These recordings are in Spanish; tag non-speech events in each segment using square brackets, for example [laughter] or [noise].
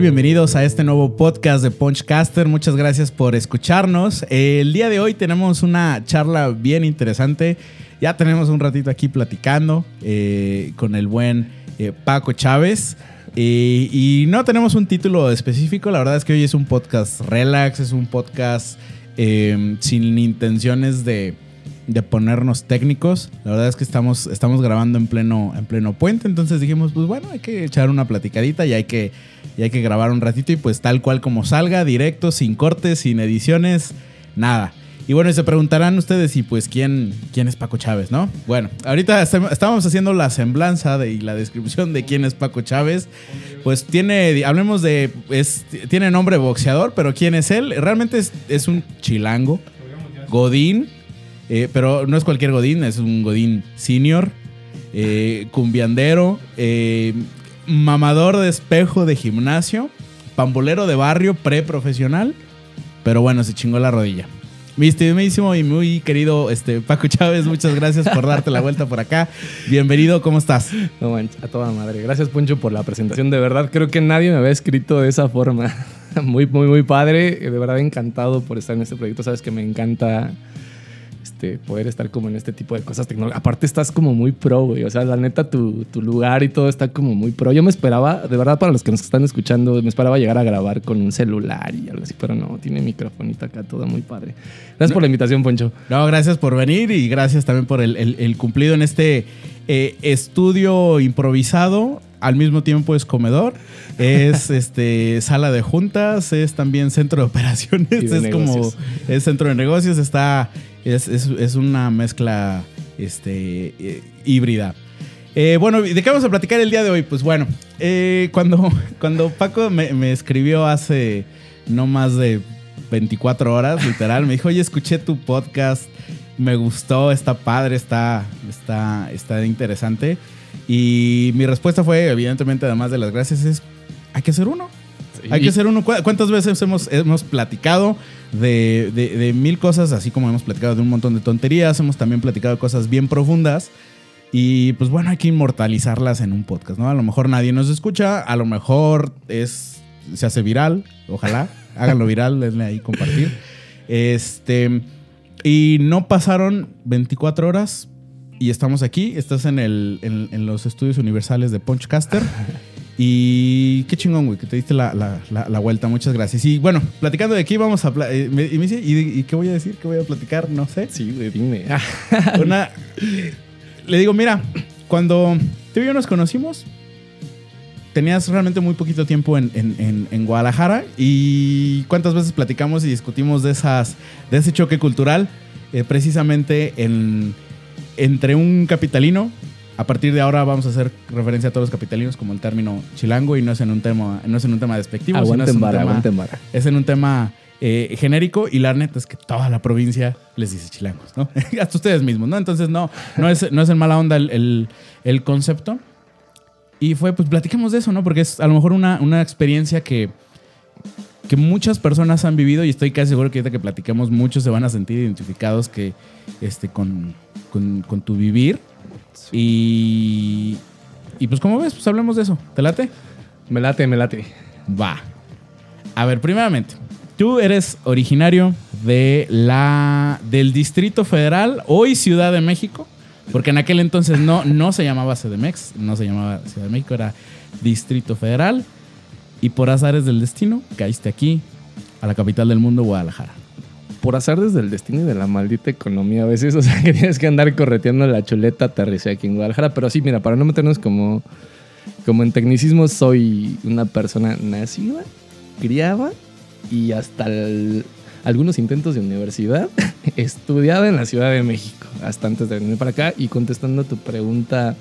Bienvenidos a este nuevo podcast de Punchcaster. Muchas gracias por escucharnos. El día de hoy tenemos una charla bien interesante. Ya tenemos un ratito aquí platicando eh, con el buen eh, Paco Chávez. Y no tenemos un título específico. La verdad es que hoy es un podcast relax, es un podcast sin intenciones de de ponernos técnicos. La verdad es que estamos, estamos grabando en pleno, en pleno puente, entonces dijimos, pues bueno, hay que echar una platicadita y hay que, y hay que grabar un ratito y pues tal cual como salga, directo, sin cortes, sin ediciones, nada. Y bueno, se preguntarán ustedes y pues quién, quién es Paco Chávez, ¿no? Bueno, ahorita estábamos haciendo la semblanza de, y la descripción de quién es Paco Chávez. Pues tiene, hablemos de, es, tiene nombre boxeador, pero quién es él. Realmente es, es un chilango, Godín, eh, pero no es cualquier Godín, es un Godín senior, eh, cumbiandero, eh, mamador de espejo de gimnasio, pambolero de barrio preprofesional, pero bueno, se chingó la rodilla. Mi estimadísimo y muy querido este, Paco Chávez, muchas gracias por darte la vuelta por acá. Bienvenido, ¿cómo estás? No manches, a toda madre. Gracias, Poncho, por la presentación. De verdad, creo que nadie me había escrito de esa forma. [laughs] Muy, muy, muy padre. De verdad, encantado por estar en este proyecto. Sabes que me encanta este, poder estar como en este tipo de cosas tecnológicas. Aparte estás como muy pro, güey. O sea, la neta, tu, lugar y todo está como muy pro. Yo me esperaba, de verdad, para los que nos están escuchando, me esperaba llegar a grabar con un celular y algo así, pero no, tiene microfonito acá, todo muy padre. Gracias por la invitación, Poncho. No, gracias por venir y gracias también por el, cumplido en este eh, estudio improvisado. Al mismo tiempo es comedor, es [laughs] este sala de juntas, es también centro de operaciones, es como es centro de negocios, está es, una mezcla este, eh, híbrida. Eh, bueno, ¿de qué vamos a platicar el día de hoy? Pues bueno, eh, cuando, [laughs] cuando Paco me, escribió hace no más de 24 horas, literal, me dijo, oye, escuché tu podcast, me gustó, está padre, está, está, está interesante. Y mi respuesta fue, evidentemente, además de las gracias, es, hay que hacer uno. Hay que hacer uno. ¿Cuántas veces hemos, hemos platicado de, mil cosas, así como hemos platicado de un montón de tonterías? Hemos también platicado de cosas bien profundas. Y pues bueno, hay que inmortalizarlas en un podcast, ¿no? A lo mejor nadie nos escucha, a lo mejor es se hace viral, ojalá, [laughs] háganlo viral, denle ahí compartir. Este, y no pasaron 24 horas y estamos aquí, estás en, el, en los estudios universales de Punchcaster. [laughs] Y qué chingón, güey, que te diste la, vuelta. Muchas gracias. Y bueno, platicando de aquí, vamos a. Eh, y me dice, ¿y, qué voy a decir? ¿Qué voy a platicar? No sé. Sí, güey, dime. [laughs] Una, le digo, mira, cuando tú y yo nos conocimos, tenías realmente muy poquito tiempo en, Guadalajara. ¿Y cuántas veces platicamos y discutimos de, esas, de ese choque cultural? Eh, precisamente en, entre un capitalino a partir de ahora vamos a hacer referencia a todos los capitalinos como el término chilango y no es en un tema, no es en un tema despectivo, sino es, un tema, es en un tema eh, genérico y la neta es que toda la provincia les dice chilangos, ¿no? [laughs] Hasta ustedes mismos, ¿no? Entonces no, no es, no es en mala onda el, concepto. Y fue, pues platiquemos de eso, ¿no? Porque es a lo mejor una, una experiencia que, que muchas personas han vivido y estoy casi seguro que ahorita que platiquemos muchos se van a sentir identificados que, este, con, con, con tu vivir y, y pues como ves, pues hablemos de eso. ¿Te late? Me late, me late. Va. A ver, primeramente, tú eres originario de la, del Distrito Federal, hoy Ciudad de México, porque en aquel entonces no, no se llamaba CDMX, no se llamaba Ciudad de México, era Distrito Federal. Y por azares del destino, caíste aquí, a la capital del mundo, Guadalajara por hacer desde el destino y de la maldita economía a veces, o sea, [laughs] que tienes que andar correteando la chuleta aterricé aquí en Guadalajara. Pero sí, mira, para no meternos como, como en tecnicismo, soy una persona nacida, criada y hasta algunos intentos de universidad [laughs] estudiada en la Ciudad de México, hasta antes de venir para acá. Y contestando tu pregunta,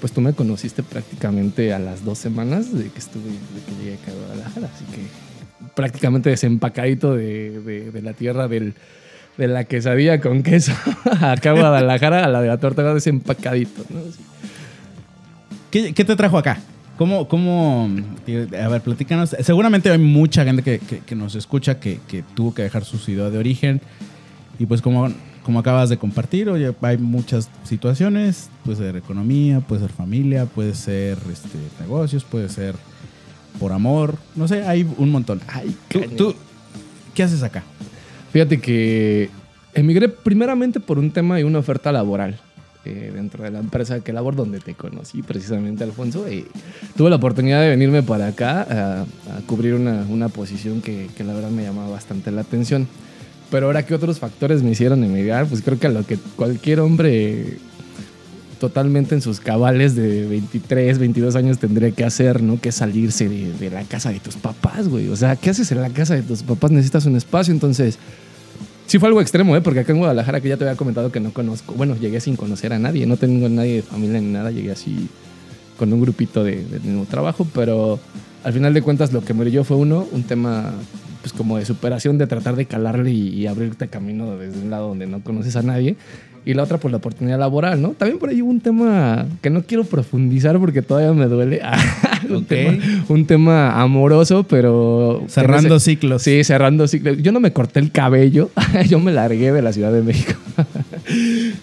pues tú me conociste prácticamente a las dos semanas de que estuve, de que llegué acá a Guadalajara, así que prácticamente desempacadito de, la tierra de la quesadilla con queso [laughs] acá a Guadalajara a la de la torta desempacadito. ¿Qué, te trajo acá? ¿Cómo, cómo, a ver, platícanos. Seguramente hay mucha gente que, nos escucha que, tuvo que dejar su ciudad de origen. Y pues como, como acabas de compartir, oye, hay muchas situaciones. Puede ser economía, puede ser familia, puede ser este, negocios, puede ser por amor, no sé, hay un montón. Ay, ¿Tú, qué haces acá? Fíjate que emigré primeramente por un tema y una oferta laboral eh, dentro de la empresa que labor donde te conocí precisamente, Alfonso. Y tuve la oportunidad de venirme para acá a, a cubrir una, una posición que, que la verdad me llamaba bastante la atención. Pero ahora, ¿qué otros factores me hicieron emigrar? Pues creo que a lo que cualquier hombre totalmente en sus cabales de 23, 22 años tendría que hacer, ¿no? Que salirse de, de la casa de tus papás, güey. O sea, ¿qué haces en la casa de tus papás? Necesitas un espacio, entonces... Sí fue algo extremo, ¿eh? Porque acá en Guadalajara, que ya te había comentado que no conozco, bueno, llegué sin conocer a nadie, no tengo nadie de familia ni nada, llegué así con un grupito de, del mismo trabajo, pero al final de cuentas lo que me brilló fue uno, un tema pues como de superación, de tratar de calarle y, y abrirte camino desde un lado donde no conoces a nadie. Y la otra, pues la oportunidad laboral, ¿no? También por ahí hubo un tema que no quiero profundizar porque todavía me duele. [laughs] un, tema, un tema amoroso, pero... Cerrando ese- ciclos. Sí, cerrando ciclos. Yo no me corté el cabello, [laughs] yo me largué de la Ciudad de México. [laughs]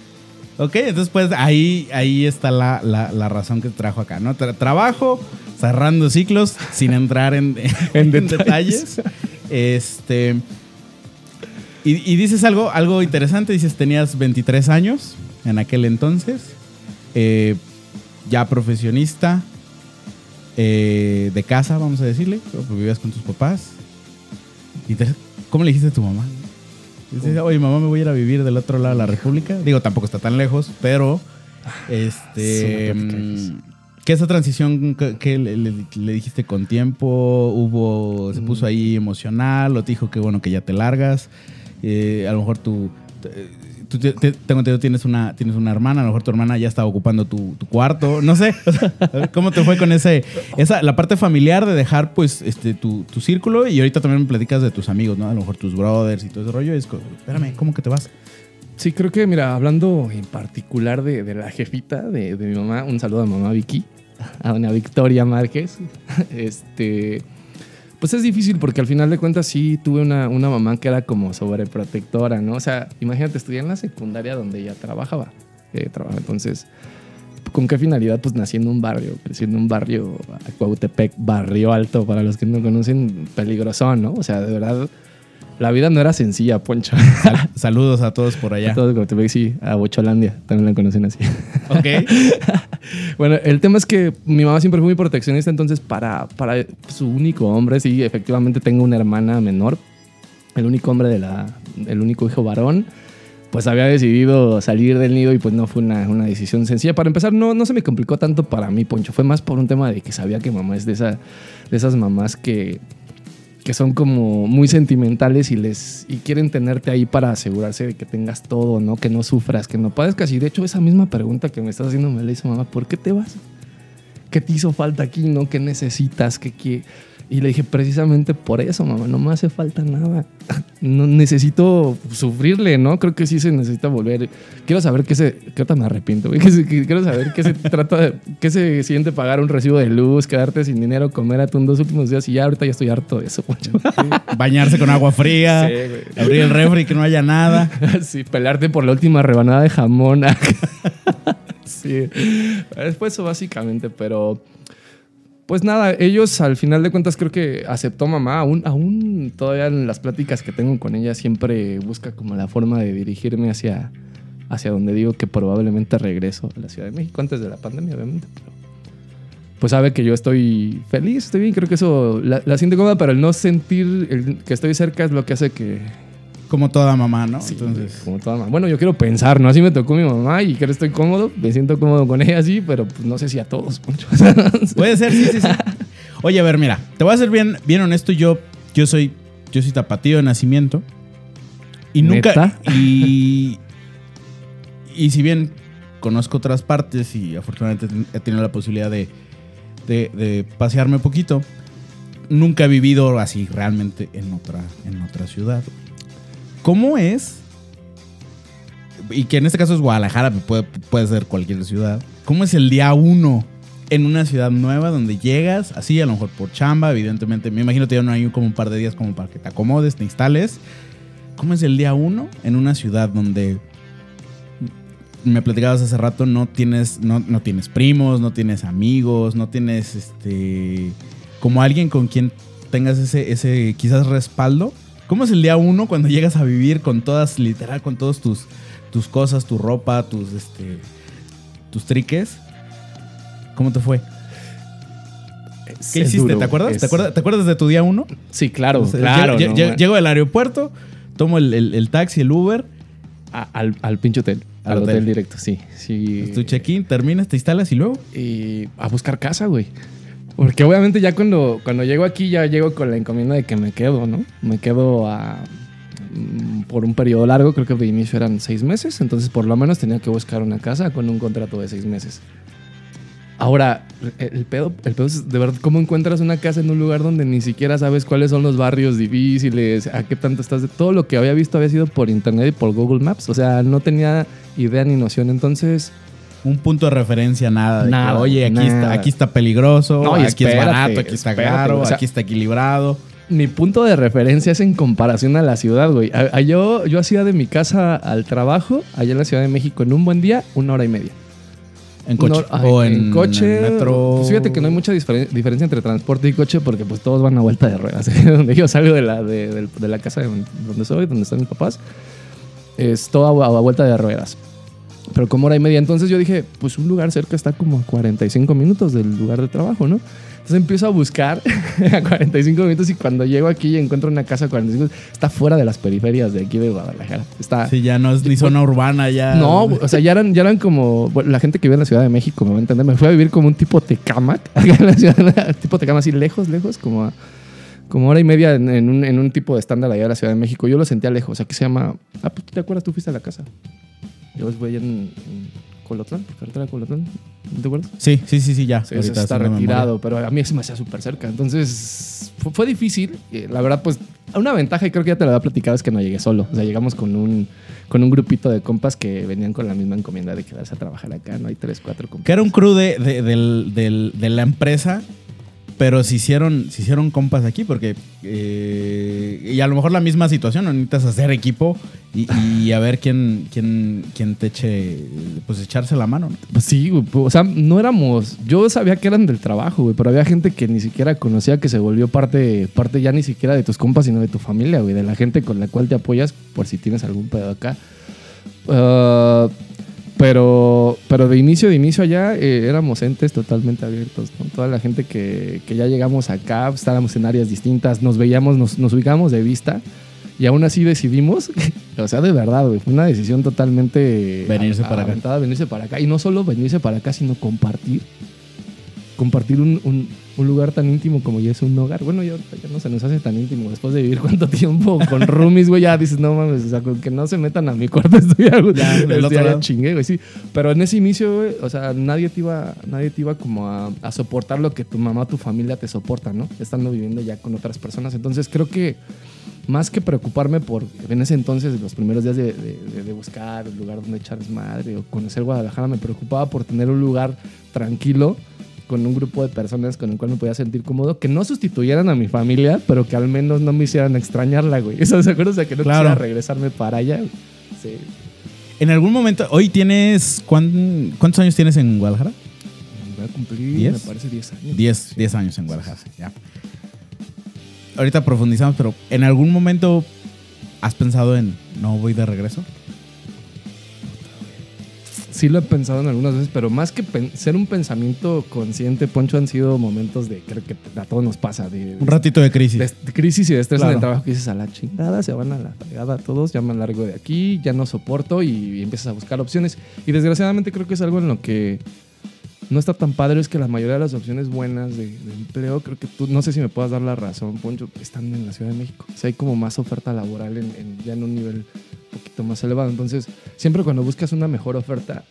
Ok, entonces pues ahí, ahí está la, la- la razón que trajo acá, ¿no? Tra- trabajo, cerrando ciclos, sin entrar en, en detalles. Este. Y, y dices algo, algo interesante, dices tenías 23 años en aquel entonces, eh, ya profesionista, eh, de casa, vamos a decirle, o vivías con tus papás. Y te- ¿Cómo le dijiste a tu mamá? Dices, Oye, mamá, me voy a ir a vivir del otro lado de la República. Digo, tampoco está tan lejos, pero. Este. Mm, ¿Qué esa transición que, que le, le- le dijiste con tiempo? ¿Hubo. se puso ahí emocional? ¿O te dijo que bueno que ya te largas? Eh, a lo mejor tú. te- tengo entendido tienes una, tienes una hermana, a lo mejor tu hermana ya estaba ocupando tu, tu cuarto, no sé. ¿Cómo te fue con ese, esa, la parte familiar de dejar pues este tu, tu círculo? Y ahorita también me platicas de tus amigos, ¿no? A lo mejor tus brothers y todo ese rollo. Es espérame, ¿cómo que te vas? Sí, creo que, mira, hablando en particular de, de la jefita de, de mi mamá, un saludo a mamá Vicky, a doña Victoria Márquez. [laughs] Este, pues es difícil porque al final de cuentas sí tuve una, una mamá que era como sobreprotectora, ¿no? O sea, imagínate, estudié en la secundaria donde ella trabajaba. eh. Entonces, ¿con qué finalidad? Pues nací en un barrio, crecí en un barrio, Cuautepec, barrio alto, para los que no conocen, peligrosón, ¿no? O sea, de verdad, la vida no era sencilla, Poncho. Sal- saludos a todos por allá. Todo Cuautepec, sí, a Bocholandia, también la conocen así. Ok. [laughs] bueno, el tema es que mi mamá siempre fue muy proteccionista, entonces para, para su único hombre, sí, efectivamente tengo una hermana menor, el único hombre de la, el único hijo varón, pues había decidido salir del nido y pues no fue una, una decisión sencilla. Para empezar, no, no se me complicó tanto para mí, Poncho, fue más por un tema de que sabía que mamá es de, esa, de esas mamás que que son como muy sentimentales y les y quieren tenerte ahí para asegurarse de que tengas todo, ¿no? Que no sufras, que no padezcas. Y de hecho, esa misma pregunta que me estás haciendo me la hizo mamá, ¿por qué te vas? ¿Qué te hizo falta aquí, no? ¿Qué necesitas? ¿Qué qué? Y le dije, precisamente por eso, mamá, no me hace falta nada. No necesito sufrirle, ¿no? Creo que sí se necesita volver. Quiero saber qué se. Que ahorita me arrepiento, güey. [laughs] Quiero saber qué se trata de. ¿Qué se siente pagar un recibo de luz, quedarte sin dinero, comer atún dos últimos días y ya ahorita ya estoy harto de eso, Poncho. [laughs] Bañarse con agua fría. Sí, abrir el refri que no haya nada. [laughs] Sí, pelearte por la última rebanada de jamón. sí. Después eso básicamente, pero pues nada, ellos al final de cuentas creo que aceptó mamá, aún, aún todavía en las pláticas que tengo con ella siempre busca como la forma de dirigirme hacia, hacia donde digo que probablemente regreso a la Ciudad de México antes de la pandemia, obviamente. Pero pues sabe que yo estoy feliz, estoy bien, creo que eso la, la siente cómoda, pero el no sentir que estoy cerca es lo que hace que, Como toda mamá, ¿no? Sí, Entonces. como toda mamá. Bueno, yo quiero pensar, ¿no? Así me tocó mi mamá y creo que estoy cómodo, me siento cómodo con ella así, pero pues no sé si a todos, Poncho. [laughs] Puede ser, sí, sí, sí. Oye, a ver, mira, te voy a ser bien, bien honesto. Yo, yo soy, yo soy tapatío de nacimiento. Y nunca. ¿Neta? Y. Y si bien conozco otras partes y afortunadamente he tenido la posibilidad de, de, de pasearme un poquito, nunca he vivido así realmente en otra, en otra ciudad. ¿Cómo es? Y que en este caso es Guadalajara, puede, puede ser cualquier ciudad. ¿Cómo es el día uno en una ciudad nueva donde llegas, así a lo mejor por chamba, evidentemente? Me imagino que ya no hay como un par de días como para que te acomodes, te instales. ¿Cómo es el día uno en una ciudad donde me platicabas hace rato, no tienes, no, no tienes primos, no tienes amigos, no tienes este como alguien con quien tengas ese, ese quizás respaldo. ¿Cómo es el día uno cuando llegas a vivir con todas, literal, con todos tus, tus cosas, tu ropa, tus, este, tus triques? ¿Cómo te fue? ¿Qué hiciste? duro, ¿Te acuerdas? es- ¿Te acuerdas? ¿Te acuerdas de tu día uno? Sí, claro, claro. lle- no, llego del aeropuerto, tomo el, el- el taxi, el Uber, A- al, al pinche hotel. Al Al, hotel. hotel. directo, sí. sí. tu check-in, terminas, te instalas y luego. y a buscar casa, güey. Porque obviamente ya cuando, cuando llego aquí ya llego con la encomienda de que me quedo, ¿no? Me quedo mm, por un periodo largo, creo que de inicio eran seis meses, entonces por lo menos tenía que buscar una casa con un contrato de seis meses. Ahora, el pedo, el pedo es de verdad cómo encuentras una casa en un lugar donde ni siquiera sabes cuáles son los barrios difíciles, a qué tanto estás de todo lo que había visto había sido por internet y por Google Maps, o sea, no tenía idea ni noción, entonces Un punto de referencia, nada. de que, Nada, Oye, aquí, nada. está, aquí está peligroso, No, aquí es espérate, barato, aquí está espérate, caro, o sea- aquí está equilibrado. mi punto de referencia es en comparación a la ciudad, güey. A- a- yo, yo hacía de mi casa al trabajo, allá en la Ciudad de México, en un buen día, una hora y media. En coche. O en, coche. en metro. Pues fíjate que no hay mucha diferen- diferencia entre transporte y coche porque pues todos van a vuelta de ruedas. [laughs] donde yo salgo de la, de, de la casa de donde soy, donde están mis papás, es todo a, a vuelta de ruedas. Pero como hora y media. Entonces yo dije, pues un lugar cerca está como a 45 minutos del lugar de trabajo, ¿no? Entonces empiezo a buscar [laughs] a 45 minutos y cuando llego aquí y encuentro una casa a 45 está fuera de las periferias de aquí de Guadalajara. Está, Sí, ya no es ni zona urbana, ya. no, o sea, ya eran, ya eran como. bueno, la gente que vive en la Ciudad de México me va a entender. Me fui a vivir como un tipo Tecamac. [laughs] acá en la ciudad, [laughs] tipo Tecamac, así lejos, lejos, como a, como hora y media en, en un, en un tipo de estándar allá de la Ciudad de México. Yo lo sentía lejos. Aquí se llama. Ah, pues, ¿tú ¿te acuerdas? Tú fuiste a la casa. Yo voy allá en, en Colotlán, carretera de Colotlán. ¿No te acuerdas? Sí, sí, sí, sí, ya. Sí, Ahorita ese está retirado, pero a mí se me hacía súper cerca. Entonces, fue, fue difícil. Eh, La verdad, pues, una ventaja, y creo que ya te lo había platicado, es que no llegué solo. O sea, llegamos con un, con un grupito de compas que venían con la misma encomienda de quedarse a trabajar acá. No hay tres, cuatro compas. Que era un crew de, de- del- de la empresa, pero se hicieron, se hicieron compas aquí porque. eh, y a lo mejor la misma situación, ¿no? necesitas hacer equipo y, a ver quién, quién, quién te eche. Pues echarse la mano. ¿no? Pues sí, güey, pues, o sea, no éramos. Yo sabía que eran del trabajo, güey, pero había gente que ni siquiera conocía que se volvió parte, parte ya ni siquiera de tus compas, sino de tu familia, güey, de la gente con la cual te apoyas por si tienes algún pedo acá. Ah, pero, pero de inicio, de inicio allá eh, éramos entes totalmente abiertos, ¿no? Toda la gente que, que ya llegamos acá, pues, estábamos en áreas distintas, nos veíamos, nos, nos ubicamos de vista. Y aún así decidimos, [laughs] o sea, de verdad, güey, fue una decisión totalmente Venirse para acá. venirse para acá. Y no solo venirse para acá, sino compartir. Compartir un, un- un lugar tan íntimo como ya es un hogar. Bueno, ya, ya no se nos hace tan íntimo después de vivir [laughs] cuánto tiempo con roomies, güey. Ya dices, no mames, o sea, con que no se metan a mi cuarto [laughs] estoy güey. Ya, ya lado. chingué, güey, sí. Pero en ese inicio, güey, o sea, nadie te iba, nadie te iba como a, a soportar lo que tu mamá, tu familia te soporta, ¿no? Estando viviendo ya con otras personas. Entonces creo que más que preocuparme por, en ese entonces, los primeros días de, de- de- de buscar un lugar donde echar desmadre o conocer Guadalajara, me preocupaba por tener un lugar tranquilo con un grupo de personas con el cual me podía sentir cómodo, que no sustituyeran a mi familia, pero que al menos no me hicieran extrañarla, güey. ¿Eso se acuerda? O sea, que no Claro. quisiera regresarme para allá. güey. Sí. En algún momento, hoy tienes. ¿cuán- ¿Cuántos años tienes en Guadalajara? Voy a cumplir, ¿Diez? me parece 10 años. 10 10 años en Guadalajara, ya. Ahorita profundizamos, pero ¿en algún momento has pensado en no voy de regreso? Sí lo he pensado en algunas veces, pero más que ser un pensamiento consciente, Poncho, han sido momentos de, creo que a todos nos pasa, de, de- Un ratito de crisis. de- de crisis y de estrés en Claro. el trabajo que dices a la chingada, se van a la fregada todos, ya me largo de aquí, ya no soporto y, y empiezas a buscar opciones. Y desgraciadamente creo que es algo en lo que no está tan padre, es que la mayoría de las opciones buenas de, empleo, creo que tú, no sé si me puedas dar la razón, Poncho, están en la Ciudad de México. O sea, hay como más oferta laboral en- ya en un nivel un poquito más elevado. Entonces, siempre cuando buscas una mejor oferta,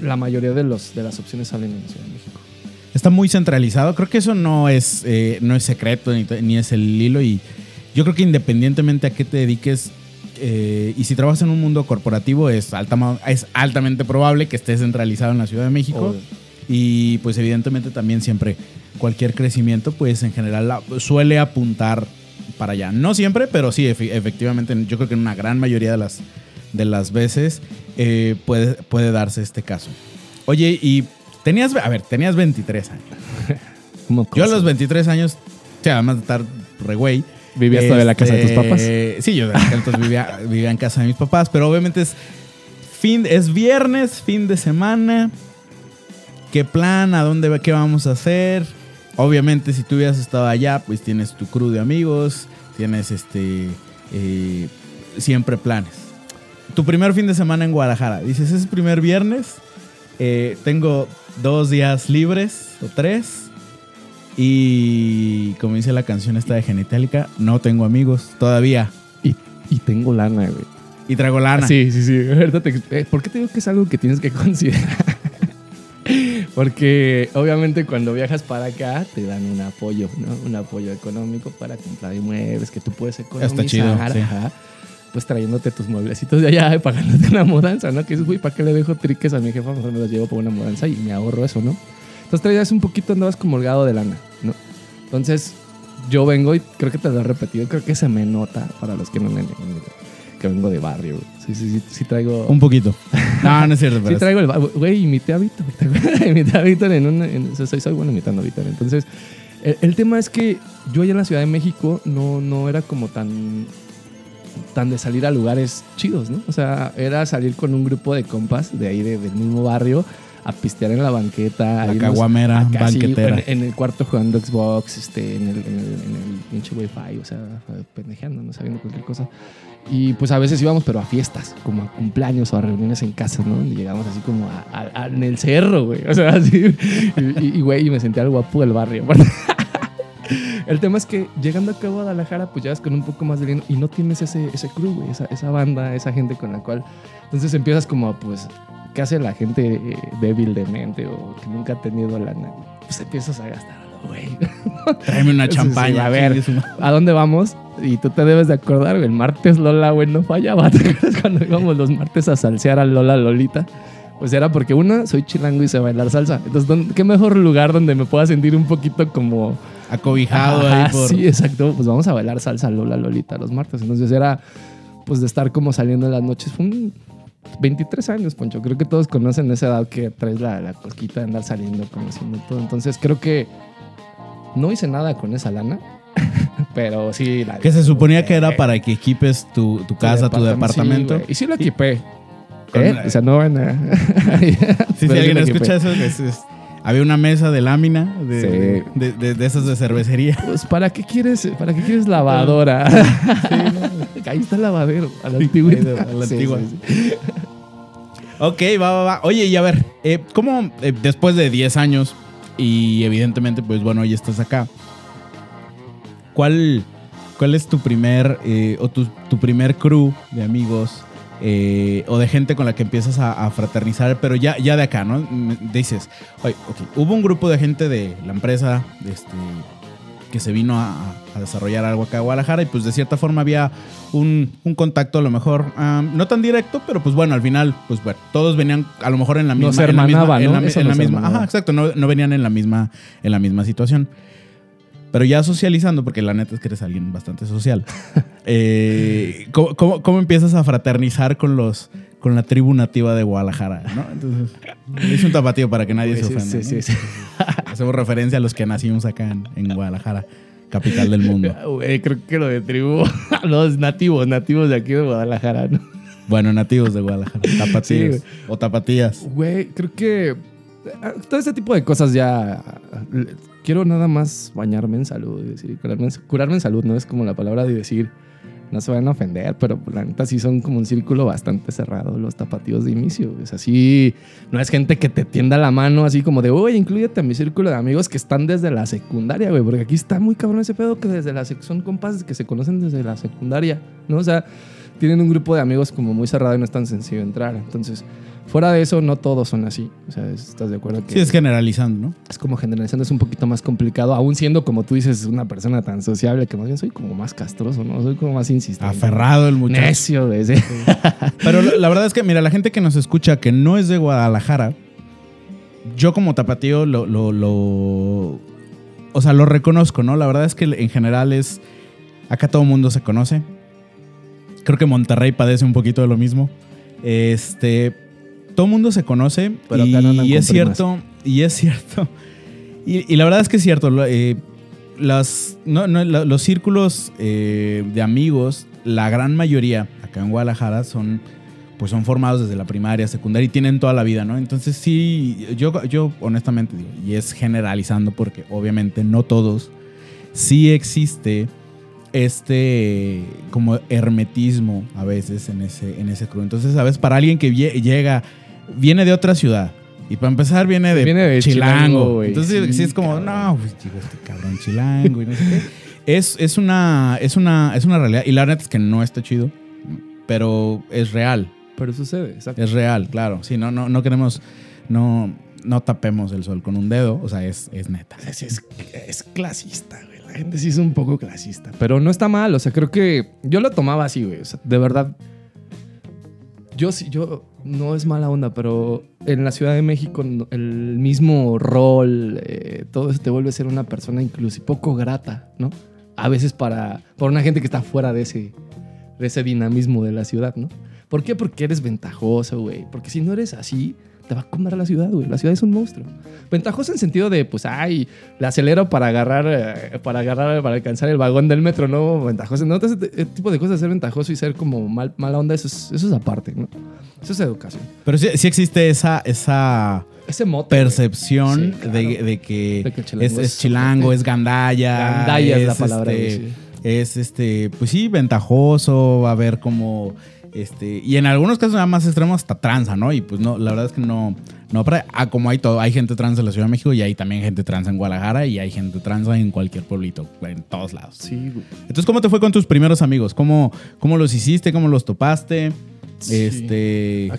la mayoría de, los, de las opciones salen en la Ciudad de México. Está muy centralizado. Creo que eso no es, eh, no es secreto ni, ni es el hilo. Y yo creo que independientemente a qué te dediques, eh, y si trabajas en un mundo corporativo, es, es altamente probable que estés centralizado en la Ciudad de México. Obvio. Y pues evidentemente también siempre cualquier crecimiento, pues en general suele apuntar para allá. No siempre, pero sí, efe- efectivamente, yo creo que en una gran mayoría de las, de las veces eh, puede, puede darse este caso. Oye, y tenías, a ver, tenías 23 años. [laughs] Yo a los 23 años, o sea, además de estar re güey. ¿Vivías todavía en la casa de tus papás? este, Sí, yo entonces vivía, vivía en casa de mis papás, pero obviamente es fin, es viernes, fin de semana. ¿Qué plan? ¿A dónde? ¿Qué vamos a hacer? Obviamente, si tú hubieras estado allá, pues tienes tu crew de amigos, tienes este eh, siempre planes. Tu primer fin de semana en Guadalajara, dices, es primer viernes, eh, tengo dos días libres o tres. Y como dice la canción esta de Genitalica, no tengo amigos todavía. Y, y tengo lana, güey. Y traigo lana. Sí, sí, sí. Ahorita te- eh, ¿Por qué te digo que es algo que tienes que [laughs] considerar? Porque obviamente cuando viajas para acá te dan un apoyo, ¿no? Un apoyo económico para comprar inmuebles que tú puedes economizar. chido, sí. ajá. Pues trayéndote tus mueblecitos de allá y [laughs] pagándote una mudanza, ¿no? Que es, güey, ¿para qué le dejo triques a mi jefa? Mejor me los llevo por una mudanza y me ahorro eso, ¿no? Entonces traías un poquito, andabas como holgado de lana, ¿no? Entonces yo vengo y creo que te lo he repetido, creo que se me nota para los que no me que vengo de barrio, güey. Sí, sí, sí, sí traigo... Un poquito. No, no es cierto. [laughs] Sí traigo el... ba- Güey, imité a Víctor. [laughs] ¿te acuerdas? imité a Víctor en sea, soy, soy bueno imitando a Víctor. Entonces, el, el tema es que yo allá en la Ciudad de México no, no era como tan tan de salir a lugares chidos, ¿no? O sea, era salir con un grupo de compas de ahí, de- del mismo barrio, a pistear en la banqueta. La caguamera, acá, sí, banquetera. en, en el cuarto jugando Xbox, este, en el, en el, en el pinche Wi-Fi, o sea, pendejeando, no sabiendo cualquier cosa. Y pues a veces íbamos, pero a fiestas, como a cumpleaños o a reuniones en casa, ¿no? Y llegamos así como a- a- a- en el cerro, güey. O sea, [laughs] así. Y, y, güey, y me sentía el guapo del barrio. [laughs] El tema es que llegando acá a Guadalajara, pues llegas con un poco más de dinero y no tienes ese, ese crew, güey, esa, esa banda, esa gente con la cual. Entonces empiezas como, a, pues, ¿qué hace la gente eh, débil de mente o que nunca ha tenido lana? Pues empiezas a gastar, güey. Tráeme una [laughs] Sí, sí, champaña. a ver. ¿A dónde vamos? Y tú te debes de acordar, güey, el martes Lola, güey, no fallaba. [laughs] ¿Te acuerdas cuando íbamos los martes a salsear a Lola Lolita? Pues era porque una, soy chilango y sé bailar salsa. Entonces, ¿dónde- ¿qué mejor lugar donde me pueda sentir un poquito como... Acobijado Ajá, ahí por. Sí, exacto. Pues vamos a bailar salsa Lola Lolita los martes. Entonces era, pues, de estar como saliendo en las noches. Fue un 23 años, Poncho. Creo que todos conocen esa edad que traes la, la cosquita de andar saliendo, conociendo todo. Entonces creo que no hice nada con esa lana. [laughs] Pero sí, la Que se suponía que era para que equipes tu, tu casa, tu departamento. y sí lo equipé. ¿Eh? O sea, no van a... [laughs] Sí, si alguien escucha eso, es- es- había una mesa de lámina de, Sí. de, de- de esas de cervecería. Pues, ¿para qué quieres, para qué quieres lavadora? [laughs] [laughs] Ahí está el lavadero, a la Sí, antigüita. a la Sí, antigua. sí, sí. Ok, va, va, va. Oye, y a ver, eh, ¿cómo eh, después de 10 años y evidentemente, pues bueno, hoy estás acá, ¿cuál, cuál es tu primer eh, o tu, tu primer crew de amigos eh, o de gente con la que empiezas a, a fraternizar, pero ya, ya de acá, ¿no? Dices, oye, hubo un grupo de gente de la empresa este, que se vino a, a desarrollar algo acá en Guadalajara y pues de cierta forma había un, un contacto a lo mejor no tan directo, pero pues bueno, al final, pues bueno, todos venían a lo mejor en la misma... Nos en la ¿no? la en la misma, hermanaba. ajá, exacto, no, no venían en la misma, en la misma situación. Pero ya socializando, porque la neta es que eres alguien bastante social. [laughs] eh, ¿cómo, cómo, cómo empiezas a fraternizar con los con la tribu nativa de Guadalajara? ¿no? Entonces, es un tapatío para que nadie se Sí, ofenda. sí, ¿no? sí, sí. [laughs] Hacemos referencia a los que nacimos acá en, en Guadalajara, capital del mundo. [laughs] Creo que lo de tribu, los nativos, nativos de aquí de Guadalajara, ¿no? Bueno, nativos de Guadalajara, tapatíos Sí, o tapatías. Güey, creo que ah, todo este tipo de cosas ya quiero nada más bañarme en salud y decir, curarme, en- salud, no es como la palabra de decir no se van a ofender, pero la neta sí son como un círculo bastante cerrado los tapatíos de inicio. Es así, no es gente que te tienda la mano así como de, oye, incluyete a mi círculo de amigos que están desde la secundaria, güey, porque aquí está muy cabrón ese pedo que desde la son compas que se conocen desde la secundaria, ¿no? O sea, tienen un grupo de amigos como muy cerrado y no es tan sencillo entrar. Entonces, fuera de eso, no todos son así. O sea, ¿estás de acuerdo? Que Sí, es generalizando, ¿no? es como generalizando, es un poquito más complicado, aún siendo, como tú dices, una persona tan sociable que más bien soy como más castroso, ¿no? Soy como más insistente. Aferrado el muchacho. Necio, güey. sí. [laughs] Pero la, la verdad es que, mira, la gente que nos escucha que no es de Guadalajara, yo como tapatío lo, lo, lo- O sea, lo reconozco, ¿no? La verdad es que en general es. Acá todo el mundo se conoce. Creo que Monterrey padece un poquito de lo mismo. Este. Todo el mundo se conoce. Pero y, acá no y es cierto. Y es cierto [laughs] Y, y la verdad es que es cierto. eh, las, no, no, los círculos eh, de amigos, la gran mayoría acá en Guadalajara son, pues son formados desde la primaria, secundaria y tienen toda la vida, ¿no? Entonces sí, yo, yo honestamente digo, y es generalizando porque obviamente no todos, sí existe este como hermetismo a veces en ese, en ese crew. Entonces, ¿sabes? Para alguien que llega, viene de otra ciudad. Y para empezar viene de, Viene de Chilango. Chilango, güey. Entonces, Sí, sí, es como, cabrón. no, pues chico, este cabrón Chilango y no sé qué. Es, es, una, es, una, es una realidad. Y la neta es que no está chido, pero es real. Pero sucede, exacto. Es real, claro. Sí, no, no, no queremos, no, no tapemos el sol con un dedo. O sea, es, es neta. Es, es- es clasista, güey. La gente sí es un poco clasista. Pero no está mal. O sea, creo que yo lo tomaba así, güey. O sea, de verdad. Yo sí, yo. No es mala onda, pero en la Ciudad de México el mismo rol, eh, todo eso te vuelve a ser una persona incluso poco grata, ¿no? A veces para, para una gente que está fuera de ese, de ese dinamismo de la ciudad, ¿no? ¿Por qué? Porque eres ventajoso, güey. Porque si no eres así, te va a comer la ciudad, güey. La ciudad es un monstruo. Ventajoso en sentido de, pues, ay, le acelero para agarrar, eh, para agarrar, para alcanzar el vagón del metro, ¿no? Ventajoso. No, ese tipo de cosas, ser ventajoso y ser como mal, mala onda, eso es, eso es aparte, ¿no? Eso es educación. Pero sí, sí existe esa, esa Ese mote. percepción Sí, claro. de, de que, De que chilango es, chilango, es gandalla. Gandalla es la palabra, este. Es este, pues sí, ventajoso, va a ver como. Este, y en algunos casos nada más extremos hasta tranza, ¿no? Y pues no, la verdad es que no, no, ah, como hay todo, hay gente trans en la Ciudad de México y hay también gente trans en Guadalajara y hay gente trans en cualquier pueblito, en todos lados. Sí, güey. Entonces, ¿cómo te fue con tus primeros amigos? ¿Cómo, cómo los hiciste? ¿Cómo los topaste? Sí. Este,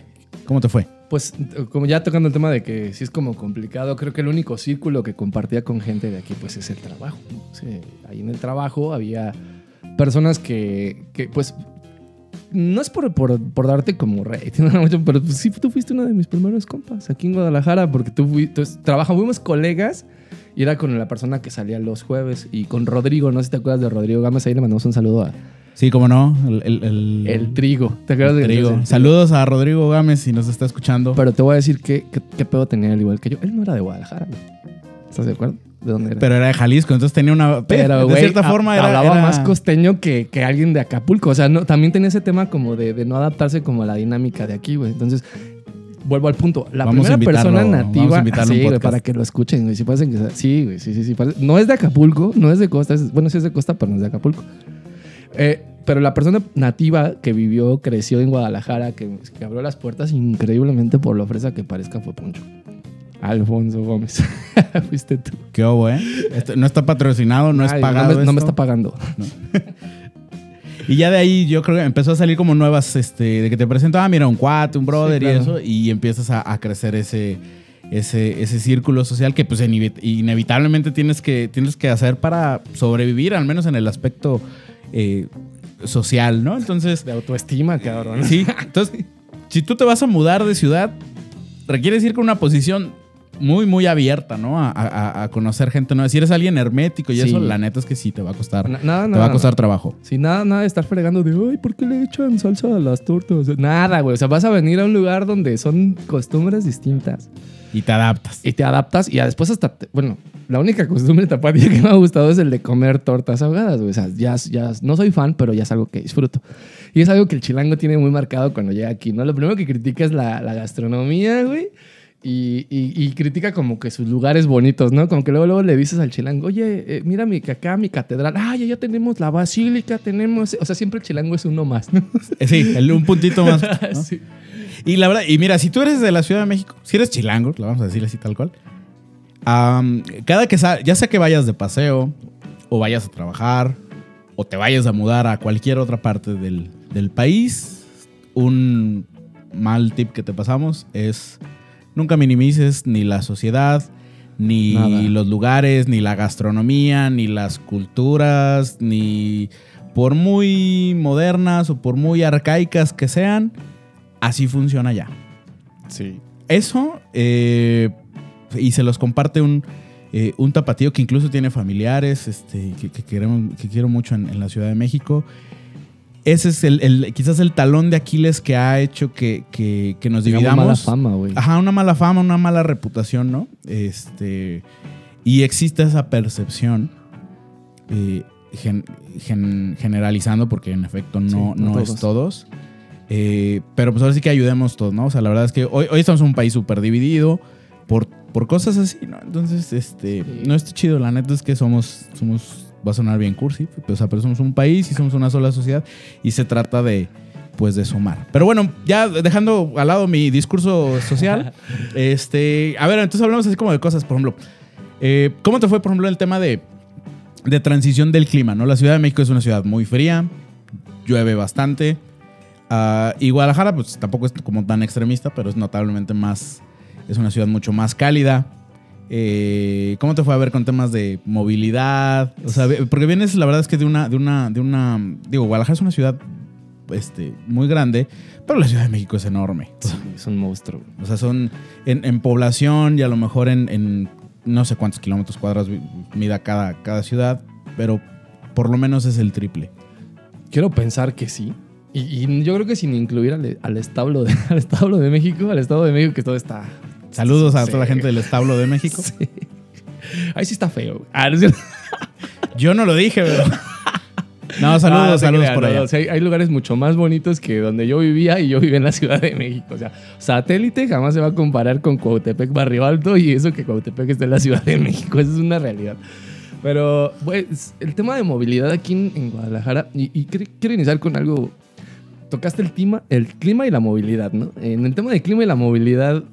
¿cómo te fue? Pues como ya tocando el tema de que sí es como complicado, creo que el único círculo que compartía con gente de aquí pues es el trabajo. ¿no? Sí, ahí en el trabajo había personas que, que, pues no es por, por, por darte como rey, [laughs] pero pues, sí tú fuiste uno de mis primeros compas aquí en Guadalajara porque tú fuiste, trabajamos, fuimos colegas y era con la persona que salía los jueves y con Rodrigo, no sé si te acuerdas de Rodrigo Gámez, ahí le mandamos un saludo a Sí, cómo no, el, el- el- El Trigo. ¿Te acuerdas el de trigo. de- Saludos a Rodrigo Gámez si nos está escuchando. Pero te voy a decir que, que- qué pedo tenía él igual que yo. Él no era de Guadalajara, güey. ¿Estás de acuerdo? ¿De dónde era? Pero era de Jalisco, entonces tenía una. Pero, de cierta forma era. hablaba era- más costeño que, que alguien de Acapulco. O sea, no, también tenía ese tema como de, de no adaptarse como a la dinámica de aquí, güey. Entonces, vuelvo al punto. La Vamos primera persona nativa. sí, güey, para que lo escuchen, güey. Si que sea- Sí, güey, sí, sí, sí. parece- No es de Acapulco, no es de costa. es- bueno, sí es de costa, pero no es de Acapulco. Eh, pero la persona nativa que vivió, creció en Guadalajara, que, que abrió las puertas increíblemente por lo fresa que parezca fue Poncho. Alfonso Gómez. [laughs] Fuiste tú. ¿Qué hubo, eh? Esto no está patrocinado, no Ay, es pagado. No me, no me esto. está pagando. [laughs] Y ya de ahí yo creo que empezó a salir como nuevas, este, de que te presento, ah, mira, un cuate, un brother Sí, y eso, y empiezas a, a crecer ese, ese, ese círculo social que pues inevi- inevitablemente tienes que, tienes que hacer para sobrevivir, al menos en el aspecto eh, social, ¿no? Entonces, De autoestima, cabrón. sí, entonces, si tú te vas a mudar de ciudad, requieres ir con una posición muy, muy abierta, ¿no? A, a- a conocer gente nueva. Si eres alguien hermético y Sí. eso, la neta es que sí, te va a costar, Na- Nada, te nada. va a costar trabajo. Sí, nada, nada de estar fregando de, ay, ¿por qué le echan salsa a las tortas? Nada, güey. O sea, vas a venir a un lugar donde son costumbres distintas Y te adaptas. y te adaptas y ya después hasta, te- bueno, la única costumbre tapatía que me ha gustado es el de comer tortas ahogadas, güey. O sea, ya, ya, no soy fan, pero ya es algo que disfruto. Y es algo que el chilango tiene muy marcado cuando llega aquí, ¿no? Lo primero que critica es la, la gastronomía, güey. Y, y- y critica como que sus lugares bonitos, ¿no? Como que luego, luego le dices al chilango, oye, eh, mira mi, acá mi catedral. Ah, ya, ya tenemos la basílica, tenemos... O sea, siempre el chilango es uno más, ¿no? [laughs] Eh, Sí, el- un puntito más. ¿no? [laughs] Sí. Y la verdad, y mira, si tú eres de la Ciudad de México, si eres chilango, lo vamos a decir así tal cual, cada que sa- ya sea que vayas de paseo, o vayas a trabajar, o te vayas a mudar a cualquier otra parte del, del país, un mal tip que te pasamos es nunca minimices ni la sociedad, ni Nada. los lugares, ni la gastronomía, ni las culturas, ni por muy modernas o por muy arcaicas que sean, así funciona ya. Sí. Eso, eh, y se los comparte un, eh, un tapatío que incluso tiene familiares, este, que, que queremos- que quiero mucho en, en la Ciudad de México. Ese es el, el- quizás el talón de Aquiles que ha hecho que, que- que nos dividamos. mala fama, güey. Ajá, una mala fama, una mala reputación, ¿no? Este. Y existe esa percepción, eh, gen- gen- generalizando, porque en efecto no, Sí, no no es todos. todos. Eh, pero pues ahora sí que ayudemos todos, ¿no? O sea, la verdad es que hoy, hoy estamos en un país súper dividido por, por cosas así, ¿no? Entonces, este, Sí. no está chido. La neta es que somos, somos, va a sonar bien cursi, pero, o sea, pero somos un país y somos una sola sociedad y se trata de, pues, de sumar. Pero bueno, ya dejando al lado mi discurso social, [laughs] este, a ver, entonces hablamos así como de cosas, por ejemplo, eh, ¿cómo te fue, por ejemplo, el tema de, de transición del clima, ¿no? La Ciudad de México es una ciudad muy fría, llueve bastante. Ah, y Guadalajara, pues tampoco es como tan extremista, pero es notablemente más. Es una ciudad mucho más cálida. Eh, ¿Cómo te fue a ver con temas de movilidad? O sea, porque vienes, la verdad es que de una, de una, de una. Digo, Guadalajara es una ciudad este, muy grande, pero la Ciudad de México es enorme. Sí, es un monstruo. O sea, son en, en población y a lo mejor en, en no sé cuántos kilómetros cuadrados mida cada, cada ciudad, pero por lo menos es el triple. Quiero pensar que sí. Y, y yo creo que sin incluir al, al establo de, [laughs] al establo de México, al Estado de México, que todo está. Saludos a Sí. toda la gente del establo de México. [laughs] Sí. Ahí sí está feo. Ah, no es. [laughs] Yo no lo dije, pero. No, saludos, Ah, no saludos crean, por no, allá. o sea, hay, hay lugares mucho más bonitos que donde yo vivía y yo vivía en la [laughs] Ciudad de México. O sea, satélite jamás se va a comparar con Cuautepec Barrio Alto y eso que Cuautepec está en la Ciudad de México. Eso es una realidad. Pero, pues, el tema de movilidad aquí en, en Guadalajara, y, y quiero iniciar con algo. Tocaste el clima, el clima y la movilidad, ¿no? En el tema de clima y la movilidad,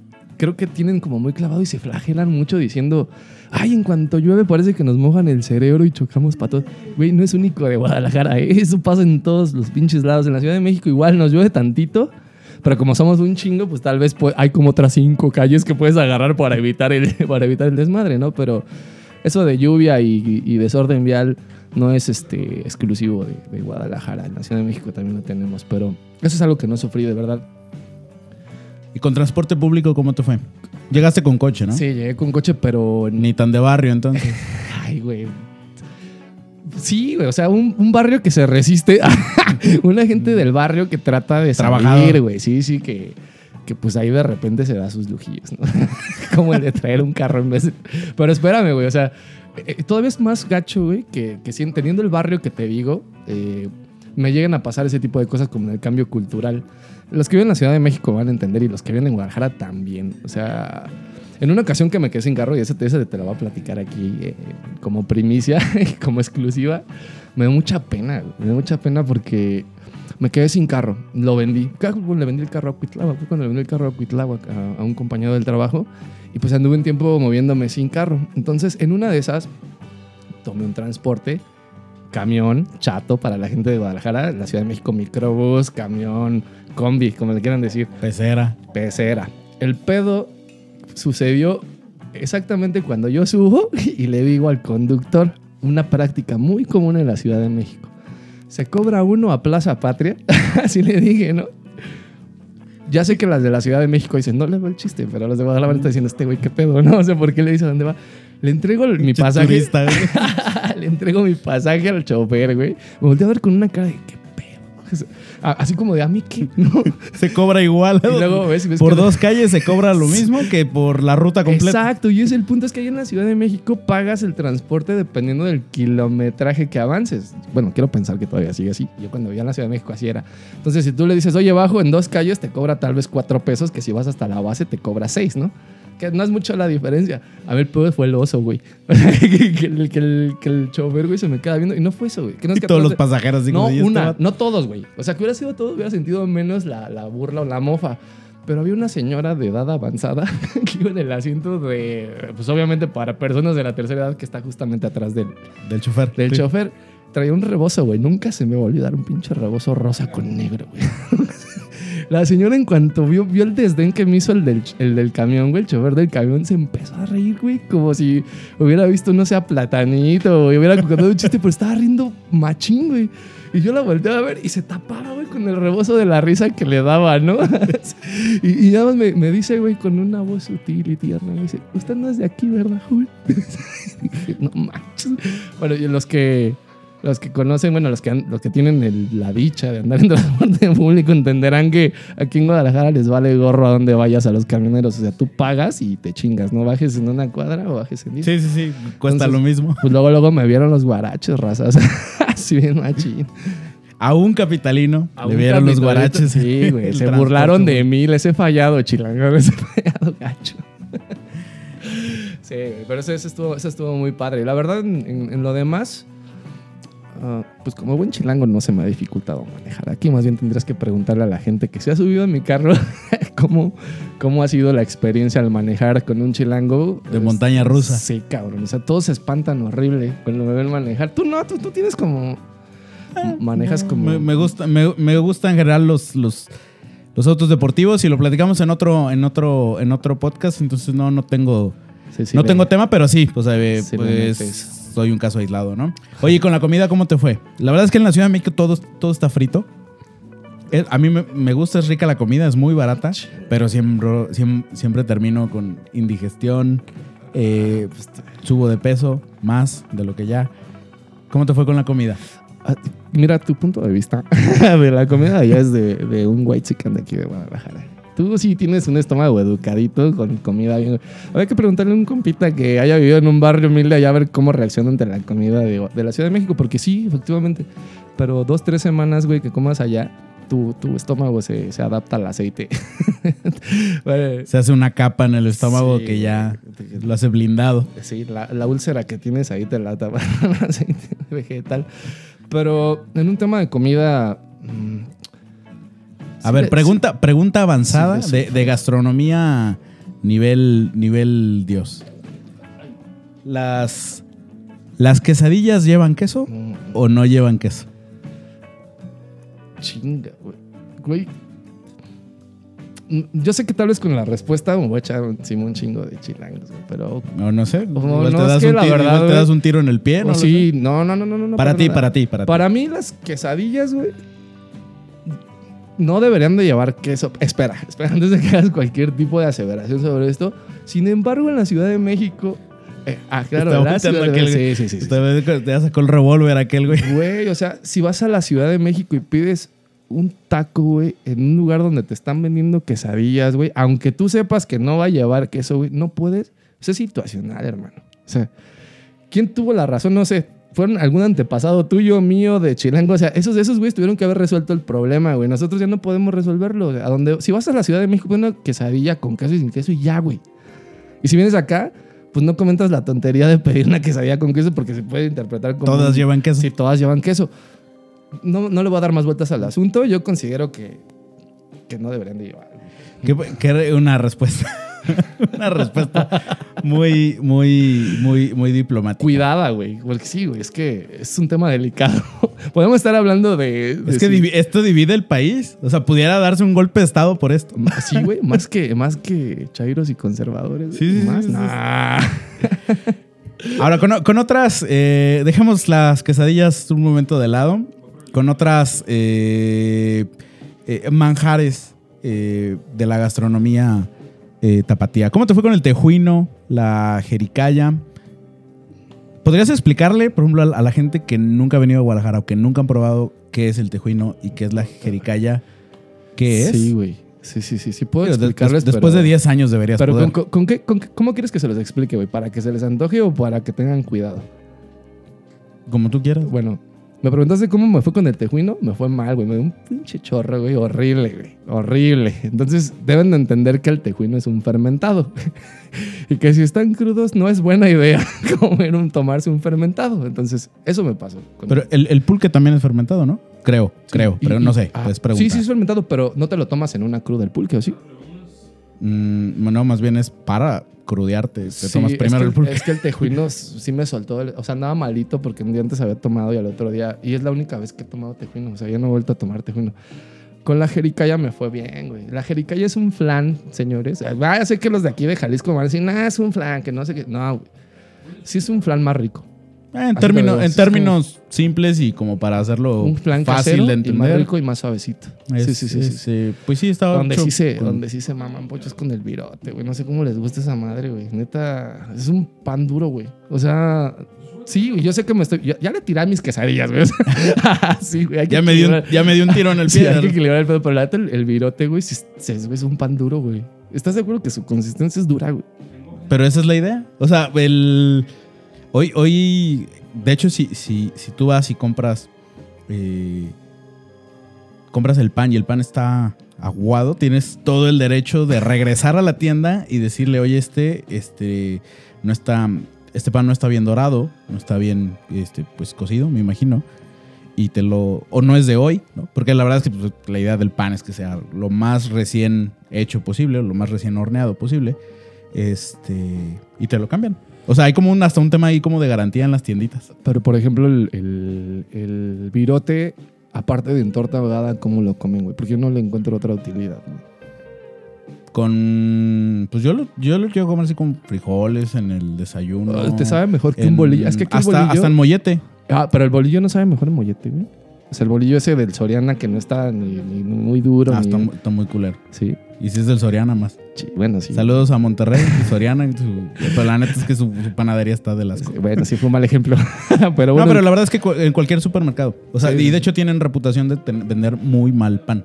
creo que tienen como muy clavado y se flagelan mucho diciendo, ay, en cuanto llueve parece que nos mojan el cerebro y chocamos patos. Güey, no es único de Guadalajara, ¿eh? eso pasa en todos los pinches lados. En la Ciudad de México igual nos llueve tantito, pero como somos un chingo, pues tal vez hay como otras cinco calles que puedes agarrar para evitar el, [laughs] para evitar el desmadre, ¿no? Pero eso de lluvia y, y desorden vial no es este, exclusivo de, de Guadalajara. En la Ciudad de México también lo tenemos, pero eso es algo que no sufrí de verdad. ¿Y con transporte público cómo te fue? Llegaste con coche, ¿no? Sí, llegué con coche, pero Ni tan de barrio, entonces. [laughs] Ay, güey. Sí, güey. O sea, un, un barrio que se resiste. [laughs] Una gente del barrio que trata de Trabajador. salir, güey. Sí, sí, que, que pues ahí de repente se da sus lujillos, ¿no? [laughs] Como el de traer un carro en vez de... Pero espérame, güey. O sea, eh, todavía es más gacho, güey, que, que si teniendo el barrio que te digo, eh, me llegan a pasar ese tipo de cosas como en el cambio cultural. Los que viven en la Ciudad de México van a entender y los que viven en Guadalajara también. O sea, en una ocasión que me quedé sin carro, y esa te, esa te la voy a platicar aquí eh, como primicia, [laughs] como exclusiva, me dio mucha pena, me dio mucha pena porque me quedé sin carro, lo vendí. Le vendí el carro a Cuitláhuac, cuando le vendí el carro a Cuitláhuac a, a un compañero del trabajo y pues anduve un tiempo moviéndome sin carro. Entonces, en una de esas, tomé un transporte, camión, chato para la gente de Guadalajara, la Ciudad de México, microbús, camión, combi, como le quieran decir Pecera. pecera. El pedo sucedió exactamente cuando yo subo [laughs] y le digo al conductor una práctica muy común en la Ciudad de México. Se cobra uno a Plaza Patria, [laughs] así le dije, ¿no? Ya sé que las de la Ciudad de México dicen, no le veo el chiste, pero los de Guadalajara están diciendo, este güey, ¿qué pedo? [laughs] No sé por qué le dice dónde va. Le entrego el- mi pasaje. turista. Le entrego mi pasaje al chofer, güey. Me volteé a ver con una cara de, ¿qué pedo? [laughs] Así como de, ¿a mí qué? [laughs] No. Se cobra igual. Y luego ves, ves por que- dos calles se cobra lo mismo que por la ruta completa. Exacto, y ese el punto es que ahí en la Ciudad de México pagas el transporte dependiendo del kilometraje que avances. Bueno, quiero pensar que todavía sigue así. Yo cuando vivía en la Ciudad de México así era. Entonces, si tú le dices, oye, bajo en dos calles, te cobra tal vez cuatro pesos, que si vas hasta la base te cobra seis, ¿no? Que no es mucho la diferencia. A ver, el peor fue el oso, güey. [laughs] que, que el, que, el, que el chofer, güey, se me queda viendo. Y no fue eso, güey. Que no es Y que todos los pasajeros digo, no, "¿y este una, vato?". no todos, güey. O sea, que hubiera sido todos, hubiera sentido menos la, la burla o la mofa. Pero había una señora de edad avanzada [laughs] que iba en el asiento de, pues obviamente para personas de la tercera edad que está justamente atrás del, Del chofer. del Sí. chofer. Traía un rebozo, güey. Nunca se me va a olvidar un pinche rebozo rosa con negro, güey. [laughs] La señora en cuanto vio, vio el desdén que me hizo el del, el del camión, güey, el chofer del camión, se empezó a reír, güey, como si hubiera visto, no sé, Platanito, o hubiera contado un chiste, pero estaba riendo machín, güey. Y yo la volteaba a ver y se tapaba, güey, con el rebozo de la risa que le daba, ¿no? [laughs] y, y nada más me, me dice, güey, con una voz sutil y tierna, me dice, usted no es de aquí, ¿verdad, [laughs] dije, no manches. Bueno, y los que los que conocen, bueno, los que, han- los que tienen el- la dicha de andar en [laughs] transporte público entenderán que aquí en Guadalajara les vale gorro a donde vayas a los camioneros. O sea, tú pagas y te chingas, ¿no? Bajes en una cuadra o bajes en 10. Sí, sí, sí. Cuesta Entonces- lo mismo. Pues luego, luego me vieron los guaraches, razas. [laughs] Así bien machín. A un capitalino A le un vieron los guaraches. Sí, güey. [laughs] Se burlaron de mí. Les he fallado, chilango. Les he fallado, gacho. Sí, pero eso, eso estuvo, eso estuvo muy padre. La verdad, en lo demás, pues como buen chilango no se me ha dificultado manejar. Aquí más bien tendrías que preguntarle a la gente que se ha subido a mi carro [laughs] cómo, cómo ha sido la experiencia al manejar con un chilango. De Es- montaña rusa. Sí, cabrón. O sea, todos se espantan horrible cuando me ven manejar. Tú no, tú, tú tienes como... Manejas como... Me, me gusta, me, me gustan en general los, los, los autos deportivos y lo platicamos en otro, en otro, en otro podcast, entonces no, no tengo, Sí, sí, no le- tengo tema, pero sí, pues, eh, Sí le pues metes. Soy un caso aislado, ¿no? Oye, ¿y con la comida, ¿cómo te fue? La verdad es que en la Ciudad de México todo, todo está frito. A mí me, gusta, es rica la comida, es muy barata, pero siempre, siem- siempre, termino con indigestión, eh, pues, subo de peso, más de lo que ya. ¿Cómo te fue con la comida? Ah, Mira, tu punto de vista [laughs] de la comida allá es de, de un white chicken de aquí de Guadalajara. Tú sí tienes un estómago educadito con comida bien. Habría que preguntarle a un compita que haya vivido en un barrio humilde allá a ver cómo reacciona ante la comida de, de la Ciudad de México, porque sí, efectivamente. Pero dos, tres semanas, güey, que comas allá, tu, tu estómago se, se adapta al aceite. [laughs] Se hace una capa en el estómago Sí, que ya lo hace blindado. Sí, la, la úlcera que tienes ahí te la tapa con aceite vegetal. Pero en un tema de comida. A sí ver, pregunta, pregunta avanzada Sí, de, de gastronomía nivel, nivel Dios. Las, ¿Las quesadillas llevan queso mm, o no llevan queso? chinga, güey. Güey. Mm, Yo sé que tal vez con la respuesta me voy a echar encima un chingo de chilangos, güey, pero. No, no sé. No, no, te, es das que un la tiro, verdad, te das un tiro en el pie. ¿no? sí, no, no, no, no, no. Para ti, nada. para ti, para ti. Para mí, las quesadillas, güey, no deberían de llevar queso. Espera, espera, antes de que hagas cualquier tipo de aseveración sobre esto. Sin embargo, en la Ciudad de México. eh, ah, claro, Estaba Ciudad aquel, Sí, sí, sí. sí. Te sacó el revólver aquel, güey. Güey, o sea, si vas a la Ciudad de México y pides un taco, güey, en un lugar donde te están vendiendo quesadillas, güey, aunque tú sepas que no va a llevar queso, güey, no puedes. Eso es situacional, hermano. O sea, ¿quién tuvo la razón? No sé. ¿Fueron algún antepasado tuyo, mío, de chilango? O sea, esos, esos güeyes tuvieron que haber resuelto el problema, güey. Nosotros ya no podemos resolverlo. A donde, si vas a la Ciudad de México, una quesadilla con queso y sin queso y ya, güey. Y si vienes acá, pues no comentas la tontería de pedir una quesadilla con queso porque se puede interpretar como... Todas llevan queso. Sí, todas llevan queso. No, no le voy a dar más vueltas al asunto. Yo considero que, que no deberían de llevar. Que, que una respuesta. [laughs] [laughs] una respuesta muy, muy, muy, muy diplomática. Cuidada, güey. Porque sí, güey. Es que es un tema delicado. [laughs] Podemos estar hablando de... de Es que si- divi- esto divide el país. O sea, pudiera darse un golpe de estado por esto. Sí, güey. Más que, más que chairos y conservadores. Sí, sí, Más. sí. Nah. Ahora, con, con otras, eh, dejemos las quesadillas un momento de lado. Con otras eh, eh, manjares de la gastronomía eh, tapatía. ¿Cómo te fue con el tejuino, la jericaya? ¿Podrías explicarle, por ejemplo, a, a la gente que nunca ha venido a Guadalajara o que nunca han probado qué es el tejuino y qué es la jericaya? ¿Qué es? Sí, güey. Sí, sí, sí. Sí puedo explicarles, después pero- de 10 años deberías Pero poder. con, con qué, con qué- ¿cómo quieres que se los explique, güey? ¿Para que se les antoje o para que tengan cuidado? Como tú quieras. Bueno, me preguntaste cómo me fue con el tejuino. Me fue mal, güey. Me dio un pinche chorro, güey. Horrible, güey. Horrible. Entonces, deben de entender que el tejuino es un fermentado. [laughs] y que si están crudos, no es buena idea [laughs] comer un, tomarse un fermentado. Entonces, eso me pasó. con- Pero el, el pulque también es fermentado, ¿no? Creo, creo, Y- pero no sé. ah, sí, sí es fermentado, pero no te lo tomas en una cruda el pulque, ¿o sí? Mm, no, más bien es para crudearte. Te Sí, tomas es primero que- el pulque. Es que el tejuino sí me soltó. el- o sea, andaba malito porque un día antes había tomado y al otro día. Y es la única vez que he tomado tejuino. O sea, ya no he vuelto a tomar tejuino. Con la jericaya me fue bien, güey. La jericaya es un flan, señores. Ah, ya sé que los de aquí de Jalisco van a decir, nah, es un flan, que no sé qué. No, güey. Sí es un flan más rico. Eh, en términos, en términos simples y como para hacerlo un fácil de y más entender. rico y más suavecito. Es- sí, sí, sí. sí. es, pues sí, estaba Donde sí, se, con- donde sí se maman pochos con el virote, güey. No sé cómo les gusta esa madre, güey. Neta, es un pan duro, güey. O sea, Sí, yo sé que me estoy. Ya, ya le tiré a mis quesadillas, güey. [laughs] sí, güey. Ya me, dio un, ya me dio un tiro en el [laughs] Sí, pie. hay que equilibrar el pedo, pero la neta, el, el virote, güey, sí, sí es, es un pan duro, güey. ¿Estás seguro que su consistencia es dura, güey? Pero esa es la idea. O sea, el. Hoy, hoy. De hecho, si, si, si tú vas y compras. eh, compras el pan y el pan está aguado, tienes todo el derecho de regresar a la tienda y decirle, oye, este, este, no está. Este pan no está bien dorado, no está bien este, pues cocido, me imagino. Y te lo. O no es de hoy, ¿no? Porque la verdad es que pues, la idea del pan es que sea lo más recién hecho posible, o lo más recién horneado posible. Este. Y te lo cambian. O sea, hay como un, hasta un tema ahí como de garantía en las tienditas. Pero, por ejemplo, el, el, el virote, aparte de en torta ahogada, ¿cómo lo comen, güey? Porque yo no le encuentro otra utilidad, güey. Con. Pues yo lo, yo lo quiero comer así con frijoles en el desayuno. Ah, Te sabe mejor que un bolillo. Es que aquí hasta, bolillo... hasta en mollete. Ah, pero el bolillo no sabe mejor en mollete, güey. O sea, el bolillo ese del Soriana que no está ni, ni muy duro. Ah, ni- está, mu- está muy culero. Sí. Y si es del Soriana más. sí, bueno, sí. Saludos a Monterrey y Soriana. su- pero la neta es que su, su panadería está de las Bueno, sí fue un mal ejemplo. [laughs] pero bueno, No, pero la verdad es que en cualquier supermercado. O sea, Sí, y de hecho tienen reputación de ten- vender muy mal pan.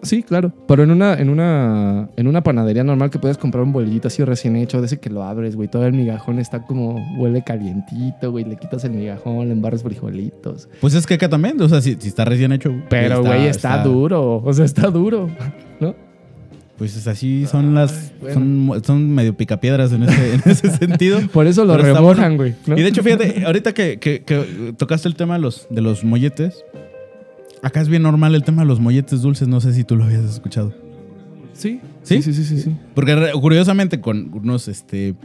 sí, claro. Pero en una, en una, en una panadería normal que puedes comprar un bolillito así recién hecho, de ese que lo abres, güey. Todo el migajón está como huele calientito, güey. Le quitas el migajón, le embarras frijolitos. Pues es que acá también, o sea, si, si está recién hecho. Pero, güey, está, duro. O sea, está duro. [laughs] ¿No? Pues es así son las. bueno. Son, son medio picapiedras en ese, en ese [laughs] sentido. Por eso lo remojan, güey. ¿no? Y de hecho, fíjate, ahorita que, que- que tocaste el tema de los, de los molletes, acá es bien normal el tema de los molletes dulces. No sé si tú lo habías escuchado. Sí. ¿Sí? Sí, sí, sí, sí. sí. Porque curiosamente con unos este,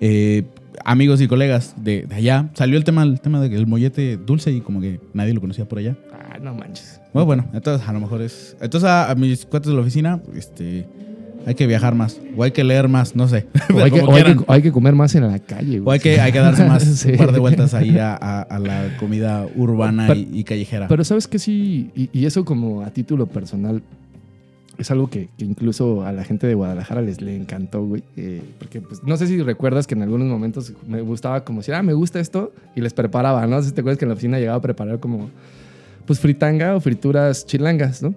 eh, amigos y colegas de, de allá salió el tema, el tema del mollete dulce y como que nadie lo conocía por allá. Ah, no manches. Bueno, bueno, entonces a lo mejor es... Entonces a, a mis cuates de la oficina, este, hay que viajar más o hay que leer más, no sé. [laughs] O hay, que, Como o hay que- quieran. o hay que comer más en la calle, güey. O hay que, hay que darse más [laughs] Sí. un par de vueltas ahí a, a- a la comida urbana Pero- y, y callejera. Pero sabes que sí, y, y eso como a título personal, es algo que, que incluso a la gente de Guadalajara les le encantó, güey. Eh, porque pues, no sé si recuerdas que en algunos momentos me gustaba como decir, ah, me gusta esto, y les preparaba, ¿no? Si te acuerdas que en la oficina llegaba a preparar como, pues fritanga o frituras chilangas, ¿no?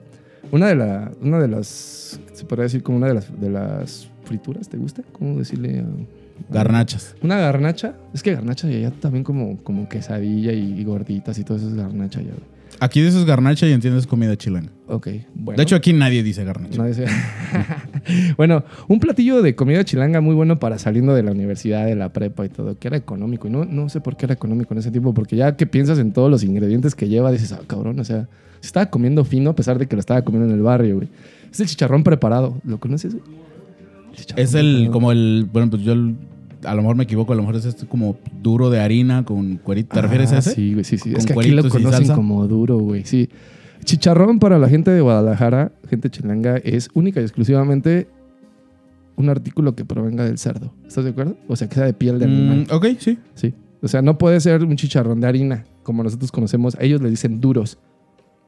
Una de, la, una de las, se podría decir como una de las, de las frituras, ¿te gusta? ¿Cómo decirle? a- Garnachas. Una garnacha. Es que garnacha ya, ya también como, como quesadilla y, y gorditas y todo eso es garnacha ya. güey. Aquí dices garnacha y entiendes comida chilanga. Ok, bueno. De hecho, aquí nadie dice garnacha. Nadie se- [laughs] bueno, un platillo de comida chilanga muy bueno para saliendo de la universidad, de la prepa y todo, que era económico. Y no, no sé por qué era económico en ese tiempo, porque ya que piensas en todos los ingredientes que lleva, dices, ah, cabrón, o sea, se estaba comiendo fino a pesar de que lo estaba comiendo en el barrio, güey. Es el chicharrón preparado. ¿Lo conoces? Es el, preparado. como el, bueno, pues yo el- a lo mejor me equivoco, a lo mejor es este como duro de harina con cuerito. ¿Te refieres a Ah, ese? Sí, güey, sí, sí. ¿Con Es que aquí lo conocen como duro, güey. Sí. Chicharrón para la gente de Guadalajara, gente chilanga, es única y exclusivamente un artículo que provenga del cerdo. ¿Estás de acuerdo? O sea, que sea de piel de animal. Mm, ok, sí. Sí. O sea, no puede ser un chicharrón de harina, como nosotros conocemos. Ellos le dicen duros.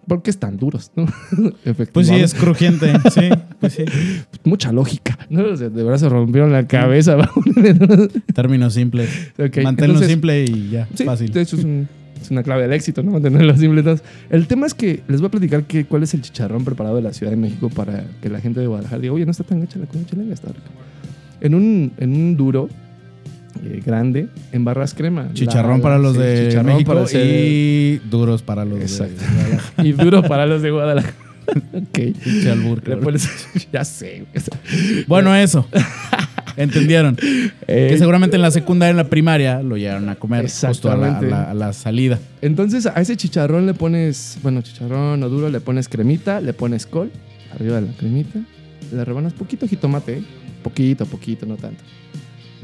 ¿Por qué están duros? ¿no? [laughs] Efectivamente. Pues sí, es crujiente. sí, pues sí. [laughs] Mucha lógica. ¿no? O sea, de verdad se rompieron la cabeza. [laughs] Términos simples. Ok, Manténlo entonces- simple y ya. Sí, fácil. de hecho es, un- es una clave del éxito, ¿no? Mantenerlo simple. Entonces, el tema es que les voy a platicar que, cuál es el chicharrón preparado de la Ciudad de México para que la gente de Guadalajara diga, oye, no está tan gacha la comida chilanga, está rica. En un, en un duro eh, grande, en barras crema. Chicharrón La- para los sí, de México y duros para los Exacto. de Guadalajara. [laughs] y duro para los de Guadalajara. [laughs] ok. [laughs] Ya sé. Bueno, eso. Entendieron. Eh, Que seguramente en la secundaria, en la primaria, lo llevaron a comer justo a la, a Exactamente. la- a la salida. Entonces a ese chicharrón le pones, bueno, chicharrón o duro, le pones cremita, le pones col, arriba de la cremita, le rebanas poquito jitomate, ¿eh? poquito, poquito, no tanto.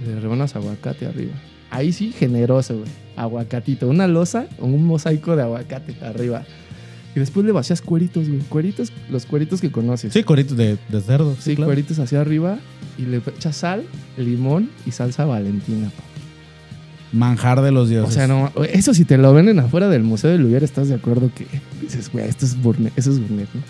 Le rebanas aguacate arriba. Ahí sí, generoso, güey. Aguacatito, una losa o un mosaico de aguacate arriba. Y después le vacías cueritos, güey. Cueritos, los cueritos que conoces. Sí, coritos de, de cerdo. Sí, claro. cueritos hacia arriba y le echas sal, limón y salsa valentina, papá. Manjar de los O dioses. sea, no, eso si te lo venden afuera del Museo del Lugar, ¿estás de acuerdo que dices, güey, esto es Burnet, eso es Burnet, ¿no?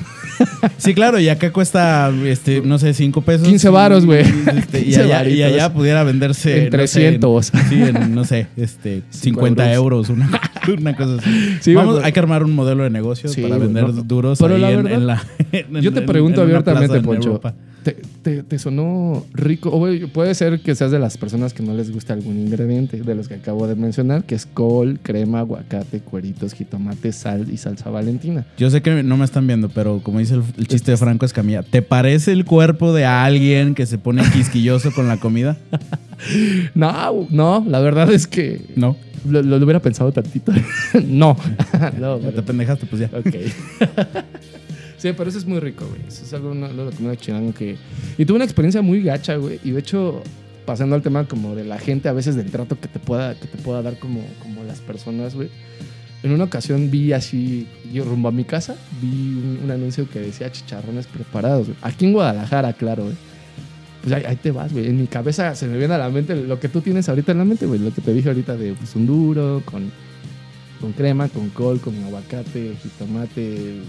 [laughs] Sí, claro, y acá cuesta, este, no sé, 5 pesos. 15 varos, güey. Y, este, y 15 allá, [laughs] y allá varitos. pudiera venderse. En no sé, en- 300. sí, en, no sé, este, [laughs] 50 euros, una, una cosa así. Sí, Vamos, güey, hay que armar un modelo de negocio Sí, para vender no. duros Pero ahí la verdad, en la. en- Yo te pregunto abiertamente, Poncho. ¿Te, te, te sonó rico? O, puede ser que seas de las personas que no les gusta algún ingrediente de los que acabo de mencionar, que es col, crema, aguacate, cueritos, jitomate, sal y salsa valentina. Yo sé que no me están viendo, pero como dice el, el chiste de Franco Escamilla, ¿te parece el cuerpo de alguien que se pone quisquilloso con la comida? [laughs] No, no, la verdad es que No. lo, lo hubiera pensado tantito. [laughs] no. [laughs] no, Te pero- pendejaste, pues ya. Ok. sí, pero eso es muy rico, güey. Eso es algo de la comida chilango que... Y tuve una experiencia muy gacha, güey. Y de hecho, pasando al tema como de la gente, a veces del trato que te pueda, que te pueda dar como, como las personas, güey. En una ocasión vi así, yo rumbo a mi casa, vi un, un anuncio que decía chicharrones preparados. Aquí en Guadalajara, claro, güey. Pues ahí, ahí te vas, güey. En mi cabeza se me viene a la mente lo que tú tienes ahorita en la mente, güey. Lo que te dije ahorita de pues, un duro, con, con crema, con col, con aguacate, jitomate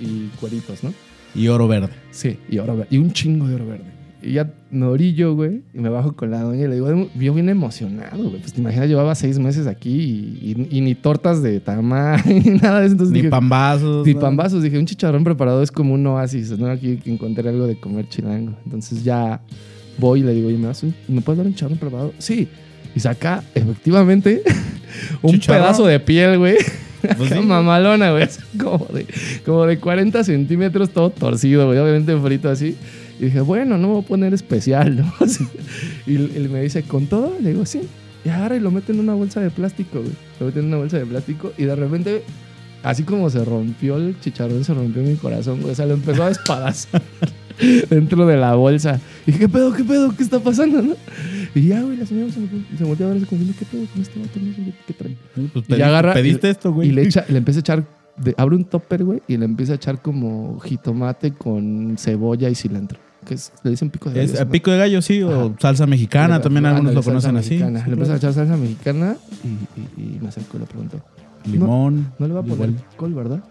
y cueritos, ¿no? Y oro verde. Sí, y oro verde. Y un chingo de oro verde. Y ya me orillo, güey, y me bajo con la doña y le digo, yo bien emocionado, güey. Pues te imaginas, llevaba seis meses aquí y, y- y ni tortas de tamal, [laughs] ni nada de eso. Entonces Ni dije, pambazos. ni ¿no? pambazos. Dije, un chicharrón preparado es como un oasis, ¿no? Aquí encontré algo de comer chilango. Entonces ya voy y le digo, oye, ¿me, das un- ¿me puedes dar un chicharrón preparado? Sí. Y saca, efectivamente, [laughs] un pedazo de piel, güey. Pues [laughs] sí. mamalona, güey. Como de, como de 40 centímetros, todo torcido, güey. Obviamente frito así. Y dije, bueno, no me voy a poner especial, ¿no? [laughs] Y él me dice, ¿con todo? Le digo, sí. Y agarra y lo mete en una bolsa de plástico, güey. Lo mete en una bolsa de plástico y de repente, así como se rompió el chicharrón, se rompió mi corazón, güey. O sea, lo empezó a despadazar [laughs] dentro de la bolsa. Y dije, ¿qué pedo, qué pedo? ¿Qué está pasando, no? Y ya, güey, la señora se, volteó a ver así como, ¿qué pedo con este vato? Qué- ¿Qué trae? Pues Y pediste, agarra- pediste esto, güey. Y le, echa, le empieza a echar, de- abre un topper, güey, y le empieza a echar como jitomate con cebolla y cilantro. Que es- le dicen pico de gallo, pico de gallo, sí, o Ajá. salsa mexicana, también algunos lo conocen así. mexicana. Le empieza a echar salsa mexicana y, y- y me acerco y le pregunto, Limón. ¿no le va a poner igual. col, verdad?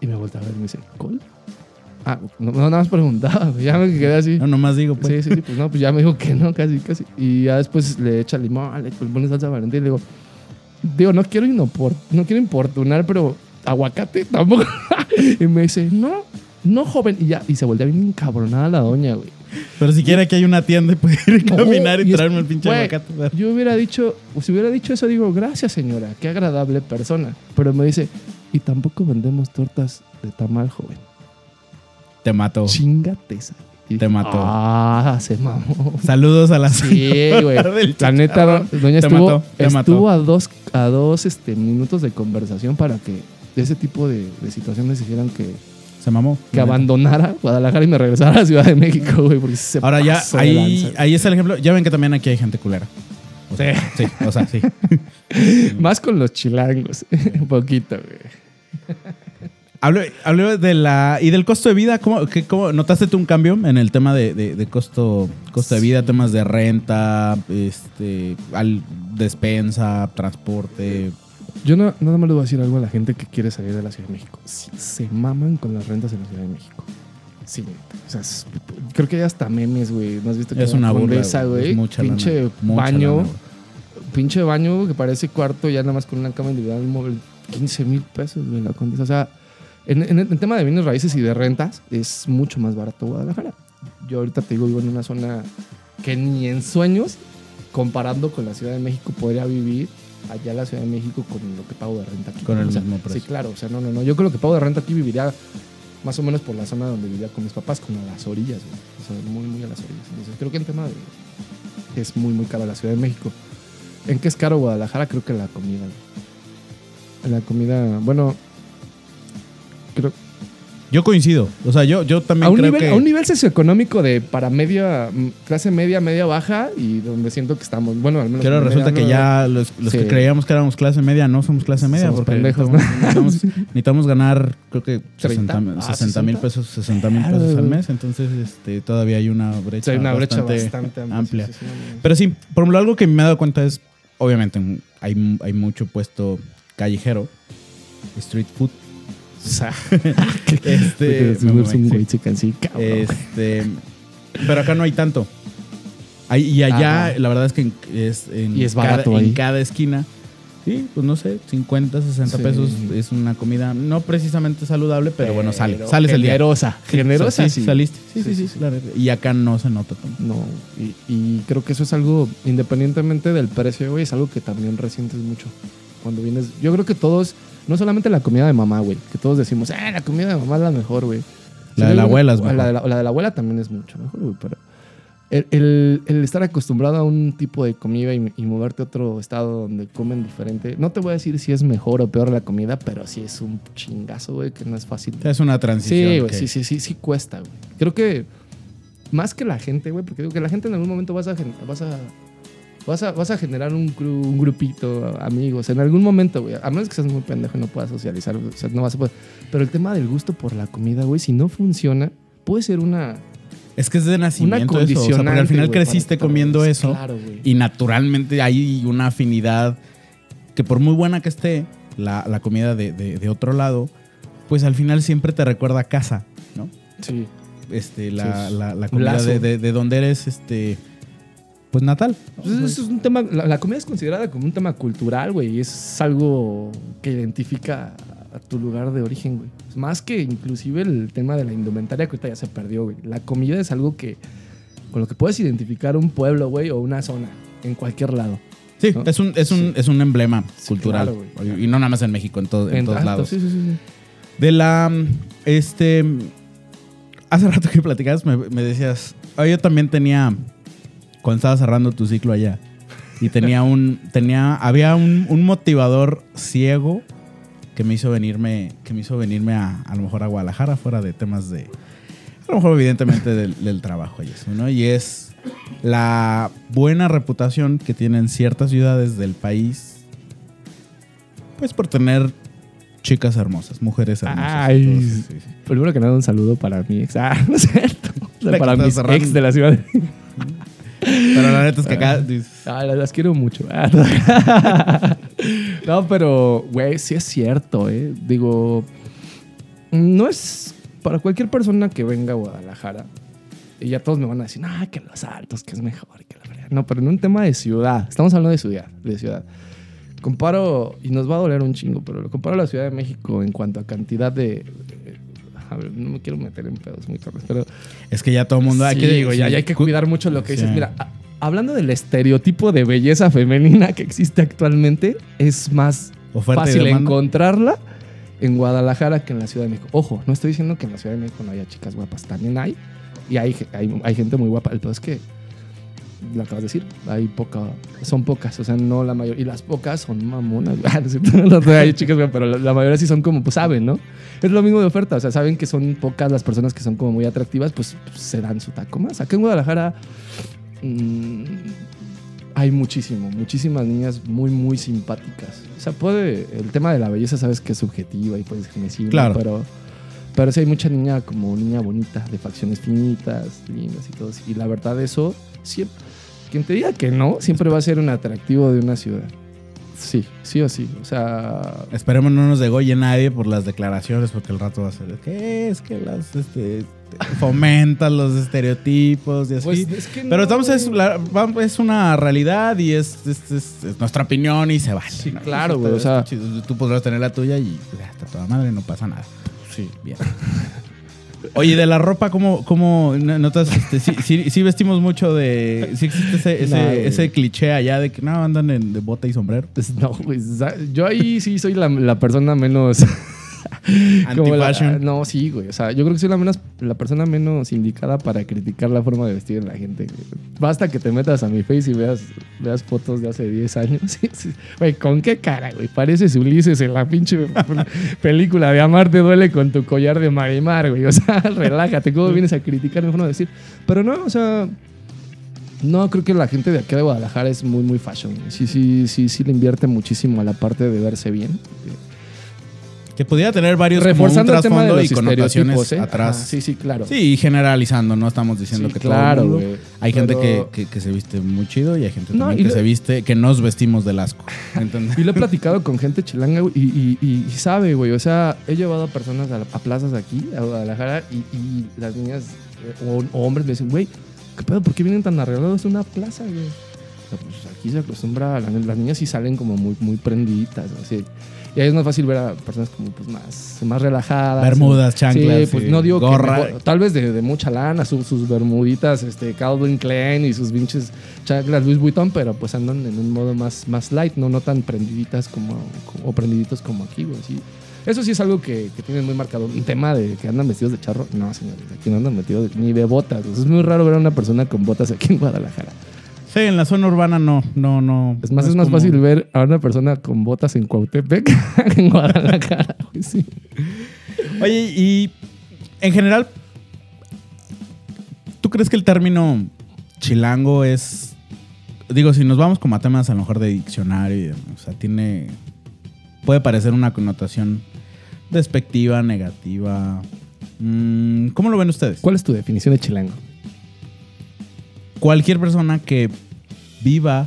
Y me voltea a ver y me dice, ¿col? Ah, no, no, nada más preguntaba, ya me quedé así. No, nomás digo, pues. Sí, sí, sí, pues no, pues ya me dijo que no, casi, casi. Y ya después le echa limón, le pone salsa valentina y le digo, digo, no quiero, inopor- no quiero importunar, pero aguacate tampoco. [laughs] y me dice, no, no, joven. Y ya, y se voltea bien encabronada la doña, güey. Pero si quiere que hay una tienda y puede ir a No, caminar y es- traerme el pinche güey, aguacate. Yo hubiera dicho, si hubiera dicho eso, digo, gracias señora, qué agradable persona. Pero me dice, y tampoco vendemos tortas de tamal, joven. Te mató. Chingate esa. Y Te dije, mató. Ah, se mamó. Saludos a la Sí, güey. La neta, doña Te estuvo, mató, te estuvo mató. a dos, a dos este, minutos de conversación para que ese tipo de, de situaciones hicieran que, Se mamó. que abandonara Guadalajara y me regresara a la Ciudad de México, güey. Porque se Ahora ya, pasó de ahí, ahí está el ejemplo. Ya ven que también aquí hay gente culera. O sea, sí. o sea, sí. [laughs] Más con los chilangos. [laughs] Un poquito, güey. Hablo, hablo de la. Y del costo de vida. ¿Cómo, qué- cómo- ¿Notaste tú un cambio en el tema de, de- de costo, costo de vida? Temas de renta, este, al, despensa, transporte. Yo no, nada más le voy a decir algo a la gente que quiere salir de la Ciudad de México. Sí, se maman con las rentas en la Ciudad de México. Sí, o sea, es- creo que hay hasta memes, güey. ¿No has visto que Es una burla. Güey. lana, Pinche mucha baño. lana, pinche baño que parece cuarto ya nada más con una cama individual móvil. 15 mil pesos, güey, la condesa. O sea, en, en el tema de bienes raíces y de rentas es mucho más barato Guadalajara. Yo ahorita te digo, vivo en una zona que ni en sueños, comparando con la Ciudad de México, podría vivir allá en la Ciudad de México con lo que pago de renta aquí. Con el O sea, mismo precio. Sí, claro. O sea, no, no, no. Yo creo que pago de renta aquí viviría más o menos por la zona donde vivía con mis papás, como a las orillas, güey. O sea, muy, muy a las orillas. Entonces, creo que en tema de... Es muy, muy caro la Ciudad de México. ¿En qué es caro Guadalajara? Creo que la comida. güey. La comida, bueno, Yo coincido. O sea, yo, yo también a un, creo nivel, que. a un nivel socioeconómico de para media, clase media, media baja y donde siento que estamos, bueno, al menos... media, resulta que no, ya los, los Sí. que creíamos que éramos clase media no somos clase media. Somos porque pendejos, necesitamos, necesitamos- [laughs] necesitamos ganar, creo que 60 30. Ah, 60 mil 60. pesos, 60 mil pesos al mes. Entonces, este, todavía hay una brecha. Sí, hay una brecha bastante amplia. no, no. Pero sí, por ejemplo, algo que me he dado cuenta es, obviamente hay, hay mucho puesto callejero, street food. [laughs] este, este, pero acá no hay tanto. y allá, la verdad es que es en, y es barato cada, en cada esquina Sí, pues no sé, 50, 60 pesos es una comida no precisamente saludable, pero, bueno, sale. Sales el día. Generosa. Generosa, sí, Saliste. Sí, sí, sí. Y acá no se nota tanto. No, y, creo que eso es algo, independientemente del precio, güey, es algo que también resientes mucho. Cuando vienes, yo creo que todos, no solamente la comida de mamá, güey, que todos decimos, ah, la comida de mamá es la mejor, güey. La de la abuela es mejor. La de la, la de la abuela también es mucho mejor, güey, pero el, estar acostumbrado a un tipo de comida y, moverte a otro estado donde comen diferente. No te voy a decir si es mejor o peor la comida, pero sí es un chingazo, güey, que no es fácil. Es una transición. Sí, güey, sí, sí, sí, sí cuesta, güey. Creo que más que la gente, güey, porque digo que la gente en algún momento vas a, vas a, vas a, vas a generar un, un grupito, amigos, en algún momento, güey. A menos que seas muy pendejo y no puedas socializar, o sea, no vas a poder. Pero el tema del gusto por la comida, güey, si no funciona, puede ser una es que es de nacimiento eso. O porque al final creciste comiendo eso. y naturalmente hay una afinidad que por muy buena que esté la, comida de, otro lado, pues al final siempre te recuerda a casa, ¿no? Sí. Este, la, comida de, donde eres, este, pues natal. Pues es un tema, la, comida es considerada como un tema cultural, güey, y es algo que identifica a tu lugar de origen, güey. Más que inclusive el tema de la indumentaria que ahorita ya se perdió, güey. La comida es algo que con lo que puedes identificar un pueblo, güey, o una zona en cualquier lado. Sí, es, un, es, un, es un emblema cultural. y no nada más en México, en, en, todos lados. Sí, sí, sí. De la. Este. Hace rato que platicabas, me, decías. yo también tenía. Cuando estaba cerrando tu ciclo allá. Y tenía un. tenía. Había un, un motivador ciego que me hizo venirme, que me hizo venirme a, a lo mejor a Guadalajara, fuera de temas de, a lo mejor evidentemente del, trabajo y eso, ¿no? Y es la buena reputación que tienen ciertas ciudades del país, pues por tener chicas hermosas, mujeres hermosas. Ay, primero que nada un saludo para mi ex, ah, [laughs] no es cierto, para mi ex de la ciudad. Pero la neta es que acá. Ah, las, quiero mucho. [laughs] no, pero, güey, sí es cierto, ¿eh? Digo, no es para cualquier persona que venga a Guadalajara. Y ya todos me van a decir, ah, que los altos, que es mejor, que la verdad. No, pero en un tema de ciudad. Estamos hablando de ciudad, de ciudad. Comparo, y nos va a doler un chingo, pero lo comparo a la Ciudad de México en cuanto a cantidad de, no me quiero meter en pedos muy tarde, pero... Es que ya todo el mundo... Hay que, digo, ya, hay que cuidar mucho lo que dices. Mira, hablando del estereotipo de belleza femenina que existe actualmente, es más fácil encontrarla en Guadalajara que en la Ciudad de México. Ojo, no estoy diciendo que en la Ciudad de México no haya chicas guapas, también hay. Y hay, hay, hay gente muy guapa. El peor es que lo acabas de decir, hay poca, son pocas, o sea, no la mayoría, y las pocas son mamonas, [laughs] no [laughs] hay chicas, pero la, mayoría sí son como, pues saben, ¿no? Es lo mismo de oferta, o sea, saben que son pocas las personas que son como muy atractivas, pues, se dan su taco más. Acá en Guadalajara mm, hay muchísimo, muchísimas niñas muy, muy simpáticas. O sea, puede, el tema de la belleza sabes que es subjetiva y puedes decir claro. pero... Pero sí hay mucha niña como niña bonita, de facciones finitas, lindas y todo. Y la verdad eso siempre, quien te diga que no, siempre va a ser un atractivo de una ciudad. Sí, sí o sí. O sea. Esperemos no nos degolle nadie por las declaraciones, porque el rato va a ser. ¿Qué es que las este, fomentan los estereotipos y así? Pues, Pero estamos es, es, una realidad y es, nuestra opinión y se vale. Sí, claro, güey. O sea, tú podrás tener la tuya y hasta toda madre no pasa nada. Sí, bien. [laughs] Oye, de la ropa, ¿cómo, cómo notas? Este, sí, vestimos mucho de. Sí existe ese, ese, cliché allá de que no andan en, de bota y sombrero. [laughs] No, pues yo ahí sí soy la, la persona menos. [laughs] No, sí, güey. O sea, yo creo que soy la, menos, la persona menos indicada para criticar la forma de vestir de la gente. Basta que te metas a mi face y veas, veas fotos de hace 10 años. [laughs] Güey, ¿con qué cara, güey? Pareces Ulises en la pinche [laughs] película de Amar te duele con tu collar de Marimar, güey. O sea, relájate. ¿Cómo vienes a criticar mi forma de? Pero no, o sea... No, creo que la gente de aquí de Guadalajara es muy, muy fashion. Sí, sí, sí, sí le invierte muchísimo a la parte de verse bien Que pudiera tener varios Reforzando como un trasfondo y connotaciones ¿eh? atrás. Ajá, sí, sí, claro. Sí, y generalizando, no estamos diciendo Sí, que claro, todo el mundo. Hay gente Pero- que, que- que se viste muy chido y hay gente No, también y que lo- se viste, que nos vestimos del asco. [laughs] Y lo he platicado con gente chilanga güey, y, y- y sabe, güey. O sea, he llevado a personas a, a plazas aquí, a Guadalajara, y, y las niñas eh, o, o hombres me dicen, güey, ¿qué pedo? ¿Por qué vienen tan arreglados a una plaza, güey? O sea, pues aquí se acostumbra, la- las niñas sí salen como muy, muy prendiditas, ¿no? Y ahí es más fácil ver a personas como pues más, más relajadas. Bermudas, chanclas, Sí, pues sí, no digo que gorra. tal vez de, de mucha lana, su- sus bermuditas, este, Calvin Klein y sus pinches chanclas Louis Vuitton, pero pues andan en un modo más, más light, no, no tan prendiditas como, o prendiditos como aquí, güey. sí. Eso sí es algo que, que tienen muy marcado. Un tema de que andan vestidos de charro. No, señores, aquí no andan vestidos de- ni de botas. Es muy raro ver a una persona con botas aquí en Guadalajara. Sí, en la zona urbana no, no, no. Es más, no es más como- fácil ver a una persona con botas en Cuautepec [laughs] que en Guadalajara, sí. Oye, y en general, ¿tú crees que el término chilango es. Digo, si nos vamos como a temas a lo mejor de diccionario, o sea, tiene. Puede parecer una connotación despectiva, negativa. Mm, ¿Cómo lo ven ustedes? ¿Cuál es tu definición de chilango? Cualquier persona que viva,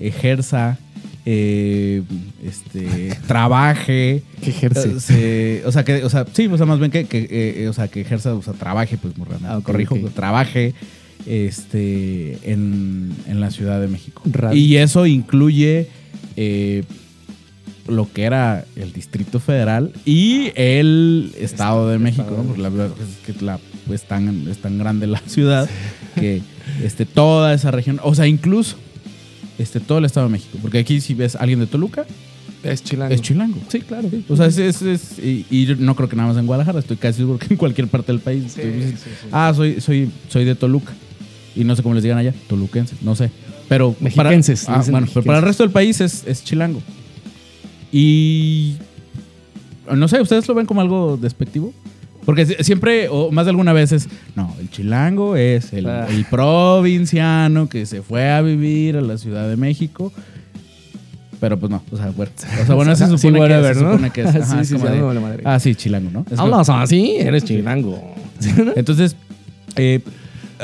ejerza, eh, este, [laughs] trabaje, ¿Qué ejerce? Eh, se- o sea, que, o sea, sí, o sea, más bien que, que, eh, o sea, que ejerza, o sea, trabaje, pues, Ah, ok, corrijo, que trabaje, este, en, en la Ciudad de México. Y eso incluye eh, lo que era el Distrito Federal y el Estado de México, Estado ¿no? de Porque la verdad es que la, pues, tan, es tan grande la ciudad que este, toda esa región, o sea, incluso este, todo el Estado de México, porque aquí si ves a alguien de Toluca, Es chilango. es chilango. Sí, claro. O sea, es, es- es- y, y yo no creo que nada más en Guadalajara, estoy casi seguro que en cualquier parte del país. Sí, Tú dices, sí, sí. Ah, soy, soy, soy de Toluca. Y no sé cómo les digan allá, toluquenses, no sé. Pero Mexiquenses, Para, ah, bueno, pero para el resto del país es, es chilango. Y. No sé, ¿ustedes lo ven como algo despectivo? Porque si- siempre, o más de alguna vez es, no, el chilango es el, Ah. el provinciano que se fue a vivir a la Ciudad de México. Pero pues no, o sea, bueno, o sea, bueno, [laughs] se Sí, supone, whatever, que, se ¿no? supone que es. [laughs] ajá, Sí, es sí, como sí, de, madre. ah, sí, chilango, ¿no? Es Hablas así, eres chilango. ¿Sí, entonces, eh,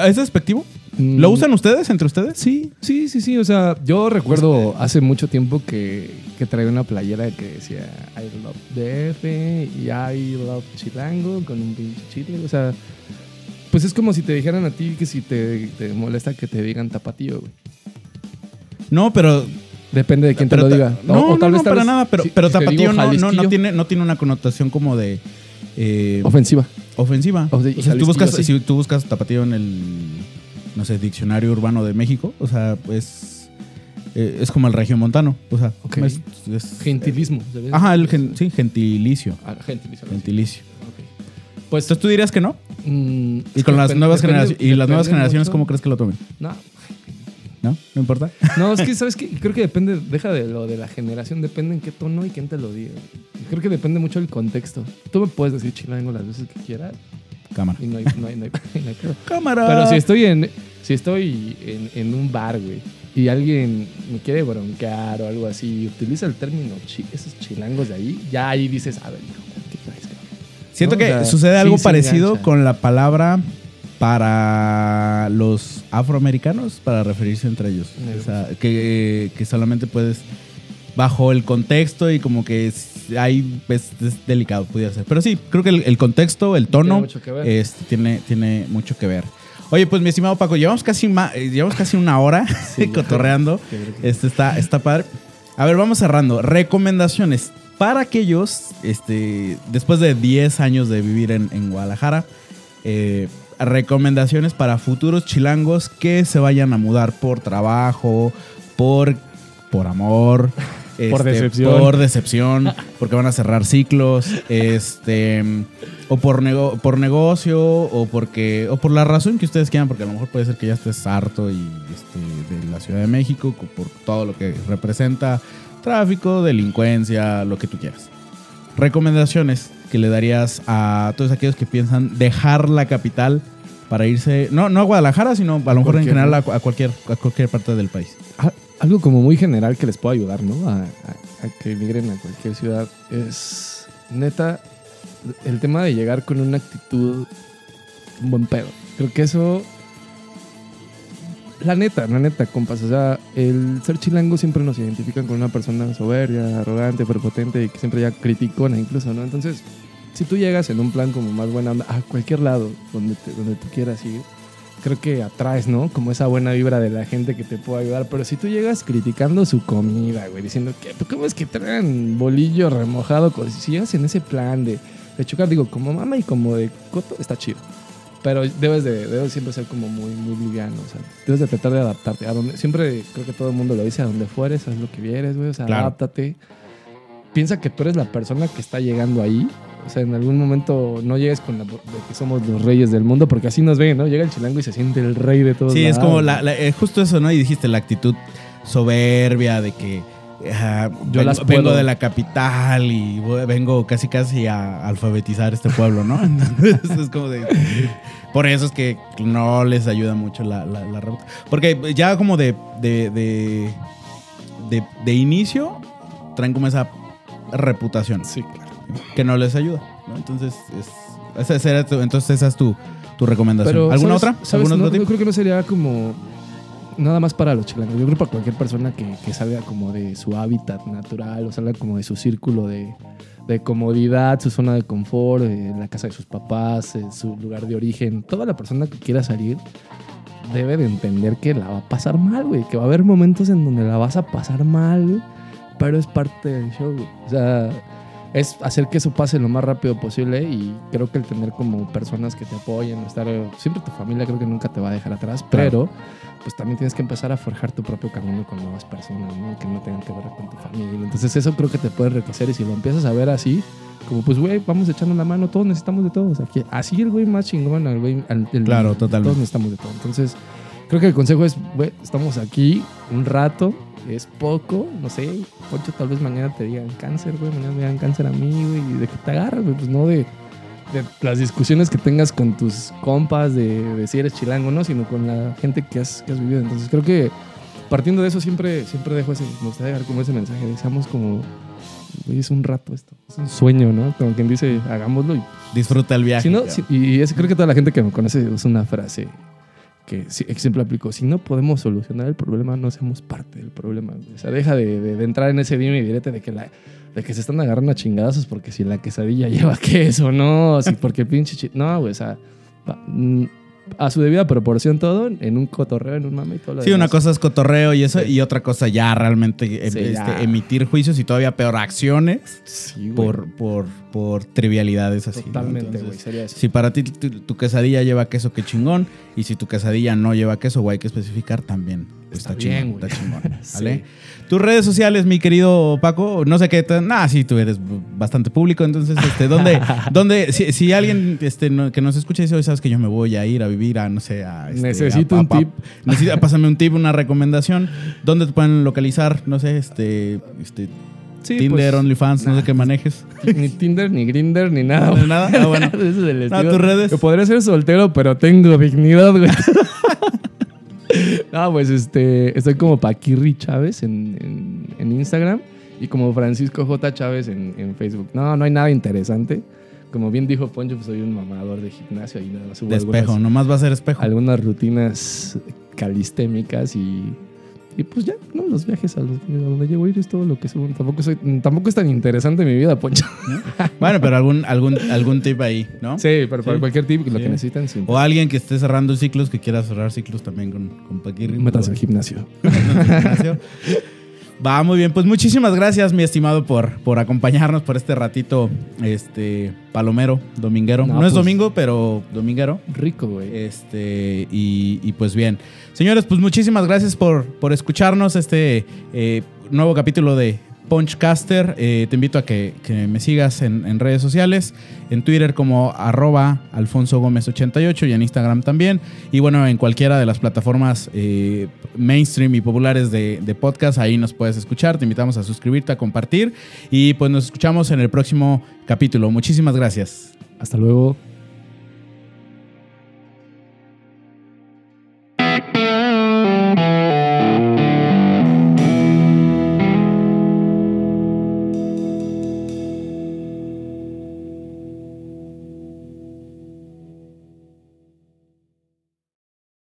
¿es despectivo? Mm. ¿Lo usan ustedes entre ustedes? Sí, sí, sí, sí. O sea, yo recuerdo hace mucho tiempo que, que traía una playera que decía I love DF y I love Chilango con un pinche chile. O sea, pues es como si te dijeran a ti que si te, te molesta que te digan tapatío, güey. No, pero. Depende de quién te pero lo diga. No, O- o no, tal no, vez- tal para vez nada. Pero, si- pero si tapatío no, no, no, tiene, no tiene una connotación como de. eh, Ofensiva. ofensiva. O de- O sea, si tú, buscas, sí. si tú buscas tapatío en el. No sé, diccionario urbano de México, o sea, pues. eh, es como el regiomontano. O sea, Ok. es- es- Gentilismo. ¿sabes? Ajá, el gen- sí, gentilicio. Ah, gentilicio. Gentilicio. Ok. Pues entonces tú dirías que no. Mm, Y con las nuevas generaciones. Y las nuevas generaciones, mucho. ¿cómo crees que lo tomen? No, ¿No? ¿No importa? No, es que, [laughs] ¿sabes qué? Creo que depende, deja de lo de la generación, depende en qué tono y quién te lo diga. Creo que depende mucho del contexto. Tú me puedes decir chilango las veces que quieras Cámara. y no hay, no hay, no hay- [laughs] no hay pedo. Cámara. Pero si estoy en, si estoy en, en un bar, güey, y alguien me quiere broncar o algo así, y utiliza el término chi- esos chilangos de ahí, ya ahí dices, a ver, hijo, ¿qué traes, cabrón? Siento ¿no? que O sea, sucede algo sí parecido con la palabra para los afroamericanos para referirse entre ellos. O sea, que, que solamente puedes bajo el contexto y como que hay es, es delicado pudiera ser. Pero sí, creo que el, el contexto, el tono Tiene mucho que ver. tiene, tiene mucho que ver. Oye, pues mi estimado Paco, llevamos casi, ma- eh, llevamos casi una hora [laughs] Sí, [laughs] cotorreando. [laughs] Este está, está padre. A ver, vamos cerrando. Recomendaciones para aquellos, este, después de 10 años de vivir en, en Guadalajara, eh, recomendaciones para futuros chilangos que se vayan a mudar por trabajo, por, por amor. Por este, decepción. Por decepción, porque van a cerrar ciclos, este, o por, nego- por negocio, o porque, o por la razón que ustedes quieran, porque a lo mejor puede ser que ya estés harto y, este, de la Ciudad de México, co- por todo lo que representa tráfico, delincuencia, lo que tú quieras. Recomendaciones que le darías a todos aquellos que piensan dejar la capital para irse, no, no a Guadalajara, sino a lo mejor en Cualquier, general ¿no? a, a cualquier, a cualquier parte del país. Ah, Algo como muy general que les pueda ayudar, ¿no? A, que emigren a cualquier ciudad es neta, el tema de llegar con una actitud, un buen pedo. Creo que eso la neta, la neta, compas. O sea, el ser chilango siempre nos identifican con una persona soberbia, arrogante, prepotente y que siempre ya criticona incluso, ¿no? Entonces, si tú llegas en un plan como más buena onda, a cualquier lado donde, donde tú quieras ir, creo que atraes, ¿no? Como esa buena vibra de la gente que te puede ayudar. Pero si tú llegas criticando su comida, güey, diciendo que, ¿cómo es que traen bolillo remojado? Si llegas en ese plan de, de chocar, digo, como mama y como de coto, está chido. Pero debes de debes siempre ser como muy, muy liviano. O sea, debes de tratar de adaptarte. A donde, siempre creo que todo el mundo lo dice, a donde fueres, haz lo que vieres, güey. O sea, adáptate. Piensa que tú eres la persona que está llegando ahí. O sea, en algún momento no llegues con la de que somos los reyes del mundo, porque así nos ven, ¿no? Llega el chilango y se siente el rey de todos. Sí, es como la, eh, justo eso, ¿no? Y dijiste la actitud soberbia de que yo vengo, vengo de la capital y vengo casi casi a alfabetizar este pueblo, ¿no? [laughs] es como de... Por eso es que no les ayuda mucho la, la, Porque ya como de de, de, de, inicio traen como esa reputación. Sí, claro. Que no les ayuda, ¿no? Entonces, es, esa, entonces esa es tu, tu recomendación. ¿Alguna otra? ¿Alguna no, Yo creo que no sería como nada más para los chilangos. Yo creo para cualquier persona que, que, salga como de su hábitat natural o salga como de su círculo de, de comodidad, su zona de confort, eh, la casa de sus papás, eh, su lugar de origen. Toda la persona que quiera salir debe de entender que la va a pasar mal, güey. Que va a haber momentos en donde la vas a pasar mal, Pero es parte del show, güey. O sea, es hacer que eso pase lo más rápido posible y creo que el tener como personas que te apoyen, estar... Siempre tu familia creo que nunca te va a dejar atrás, pero pues también tienes que empezar a forjar tu propio camino con nuevas personas, ¿no? Que no tengan que ver con tu familia. Entonces eso creo que te puede enriquecer y si lo empiezas a ver así, como pues, güey, vamos echando la mano, todos necesitamos de todos. Aquí, así el güey más chingón, el güey... claro, totalmente. Todos necesitamos de todo. Entonces creo que el consejo es, güey, estamos aquí un rato, es poco, no sé, Poncho, tal vez mañana te digan cáncer, güey, mañana me digan cáncer a mí, güey, y de que te agarras, güey, pues no de de las discusiones que tengas con tus compas de, si eres chilango no, sino con la gente que has, que has, vivido. Entonces creo que partiendo de eso siempre, siempre dejo ese, me gustaría dejar como ese mensaje, Deseamos como, es un rato esto, es un sueño, ¿no? Como quien dice, hagámoslo y... Disfruta el viaje. y es, creo que toda la gente que me conoce usa una frase que siempre aplico, si no podemos solucionar el problema, no seamos parte del problema. O sea, deja de, de, entrar en ese dime y direte de que la de que se están agarrando a chingadazos porque si la quesadilla [laughs] lleva queso, no, si porque pinche... No, güey, o sea, a su debida proporción todo, en un cotorreo, en un mame y todo lo Sí, una cosa es cotorreo y eso, y otra cosa ya realmente em, este, emitir juicios y todavía peor acciones por, por, por trivialidades así. Totalmente, güey, sería eso. Si para ti tu, quesadilla lleva queso, qué chingón, y si tu quesadilla no lleva queso, güey, hay que especificar también. Está, chingón, está chingón. [laughs] ¿Vale? Tus redes sociales, mi querido Paco, no sé qué. Ah, sí, tú eres bastante público. Entonces, este, ¿dónde, [laughs] dónde si, alguien este, que nos escucha dice, sabes que yo me voy a ir a vivir a, no sé, a. Este, necesito un tip. Necesita, [laughs] pásame un tip, una recomendación. ¿Dónde te pueden localizar? No sé, este. este Tinder, pues, OnlyFans, no sé qué manejes. Ni Tinder, ni Grinder, ni nada. ¿Ni nada? Ah, bueno. Ese es el estilo. tus redes. Yo podría ser soltero, pero tengo dignidad, güey. No, pues este, estoy como Paquirri Chávez en, Instagram y como Francisco J. Chávez en, Facebook. No, no hay nada interesante. Como bien dijo Poncho, pues soy un mamador de gimnasio y nada, subo De espejo, nomás va a ser espejo. Algunas rutinas calistémicas y y pues ya, ¿no? Los viajes a, los, donde llego a ir es todo lo que subo. Tampoco, soy, tampoco es tan interesante mi vida, Poncho. bueno, pero algún, algún, algún tip ahí, ¿no? Sí, pero para cualquier tip, lo que necesitan. Sí. O alguien que esté cerrando ciclos, que quiera cerrar ciclos también con, con Paquirri. Métanse al gimnasio. [laughs] Va muy bien, pues muchísimas gracias, mi estimado, por, por acompañarnos por este ratito, este, palomero, dominguero. No, es pues, domingo, pero dominguero. Rico, güey. Este, y, pues bien. Señores, pues muchísimas gracias por, por escucharnos este eh, nuevo capítulo de Punchcaster. Eh, te invito a que, me sigas en, redes sociales, en Twitter como arroba Alfonso Gómez 88 y en Instagram también. Y bueno, en cualquiera de las plataformas eh, mainstream y populares de, de, podcast, ahí nos puedes escuchar. Te invitamos a suscribirte, a compartir y pues nos escuchamos en el próximo capítulo. Muchísimas gracias. Hasta luego.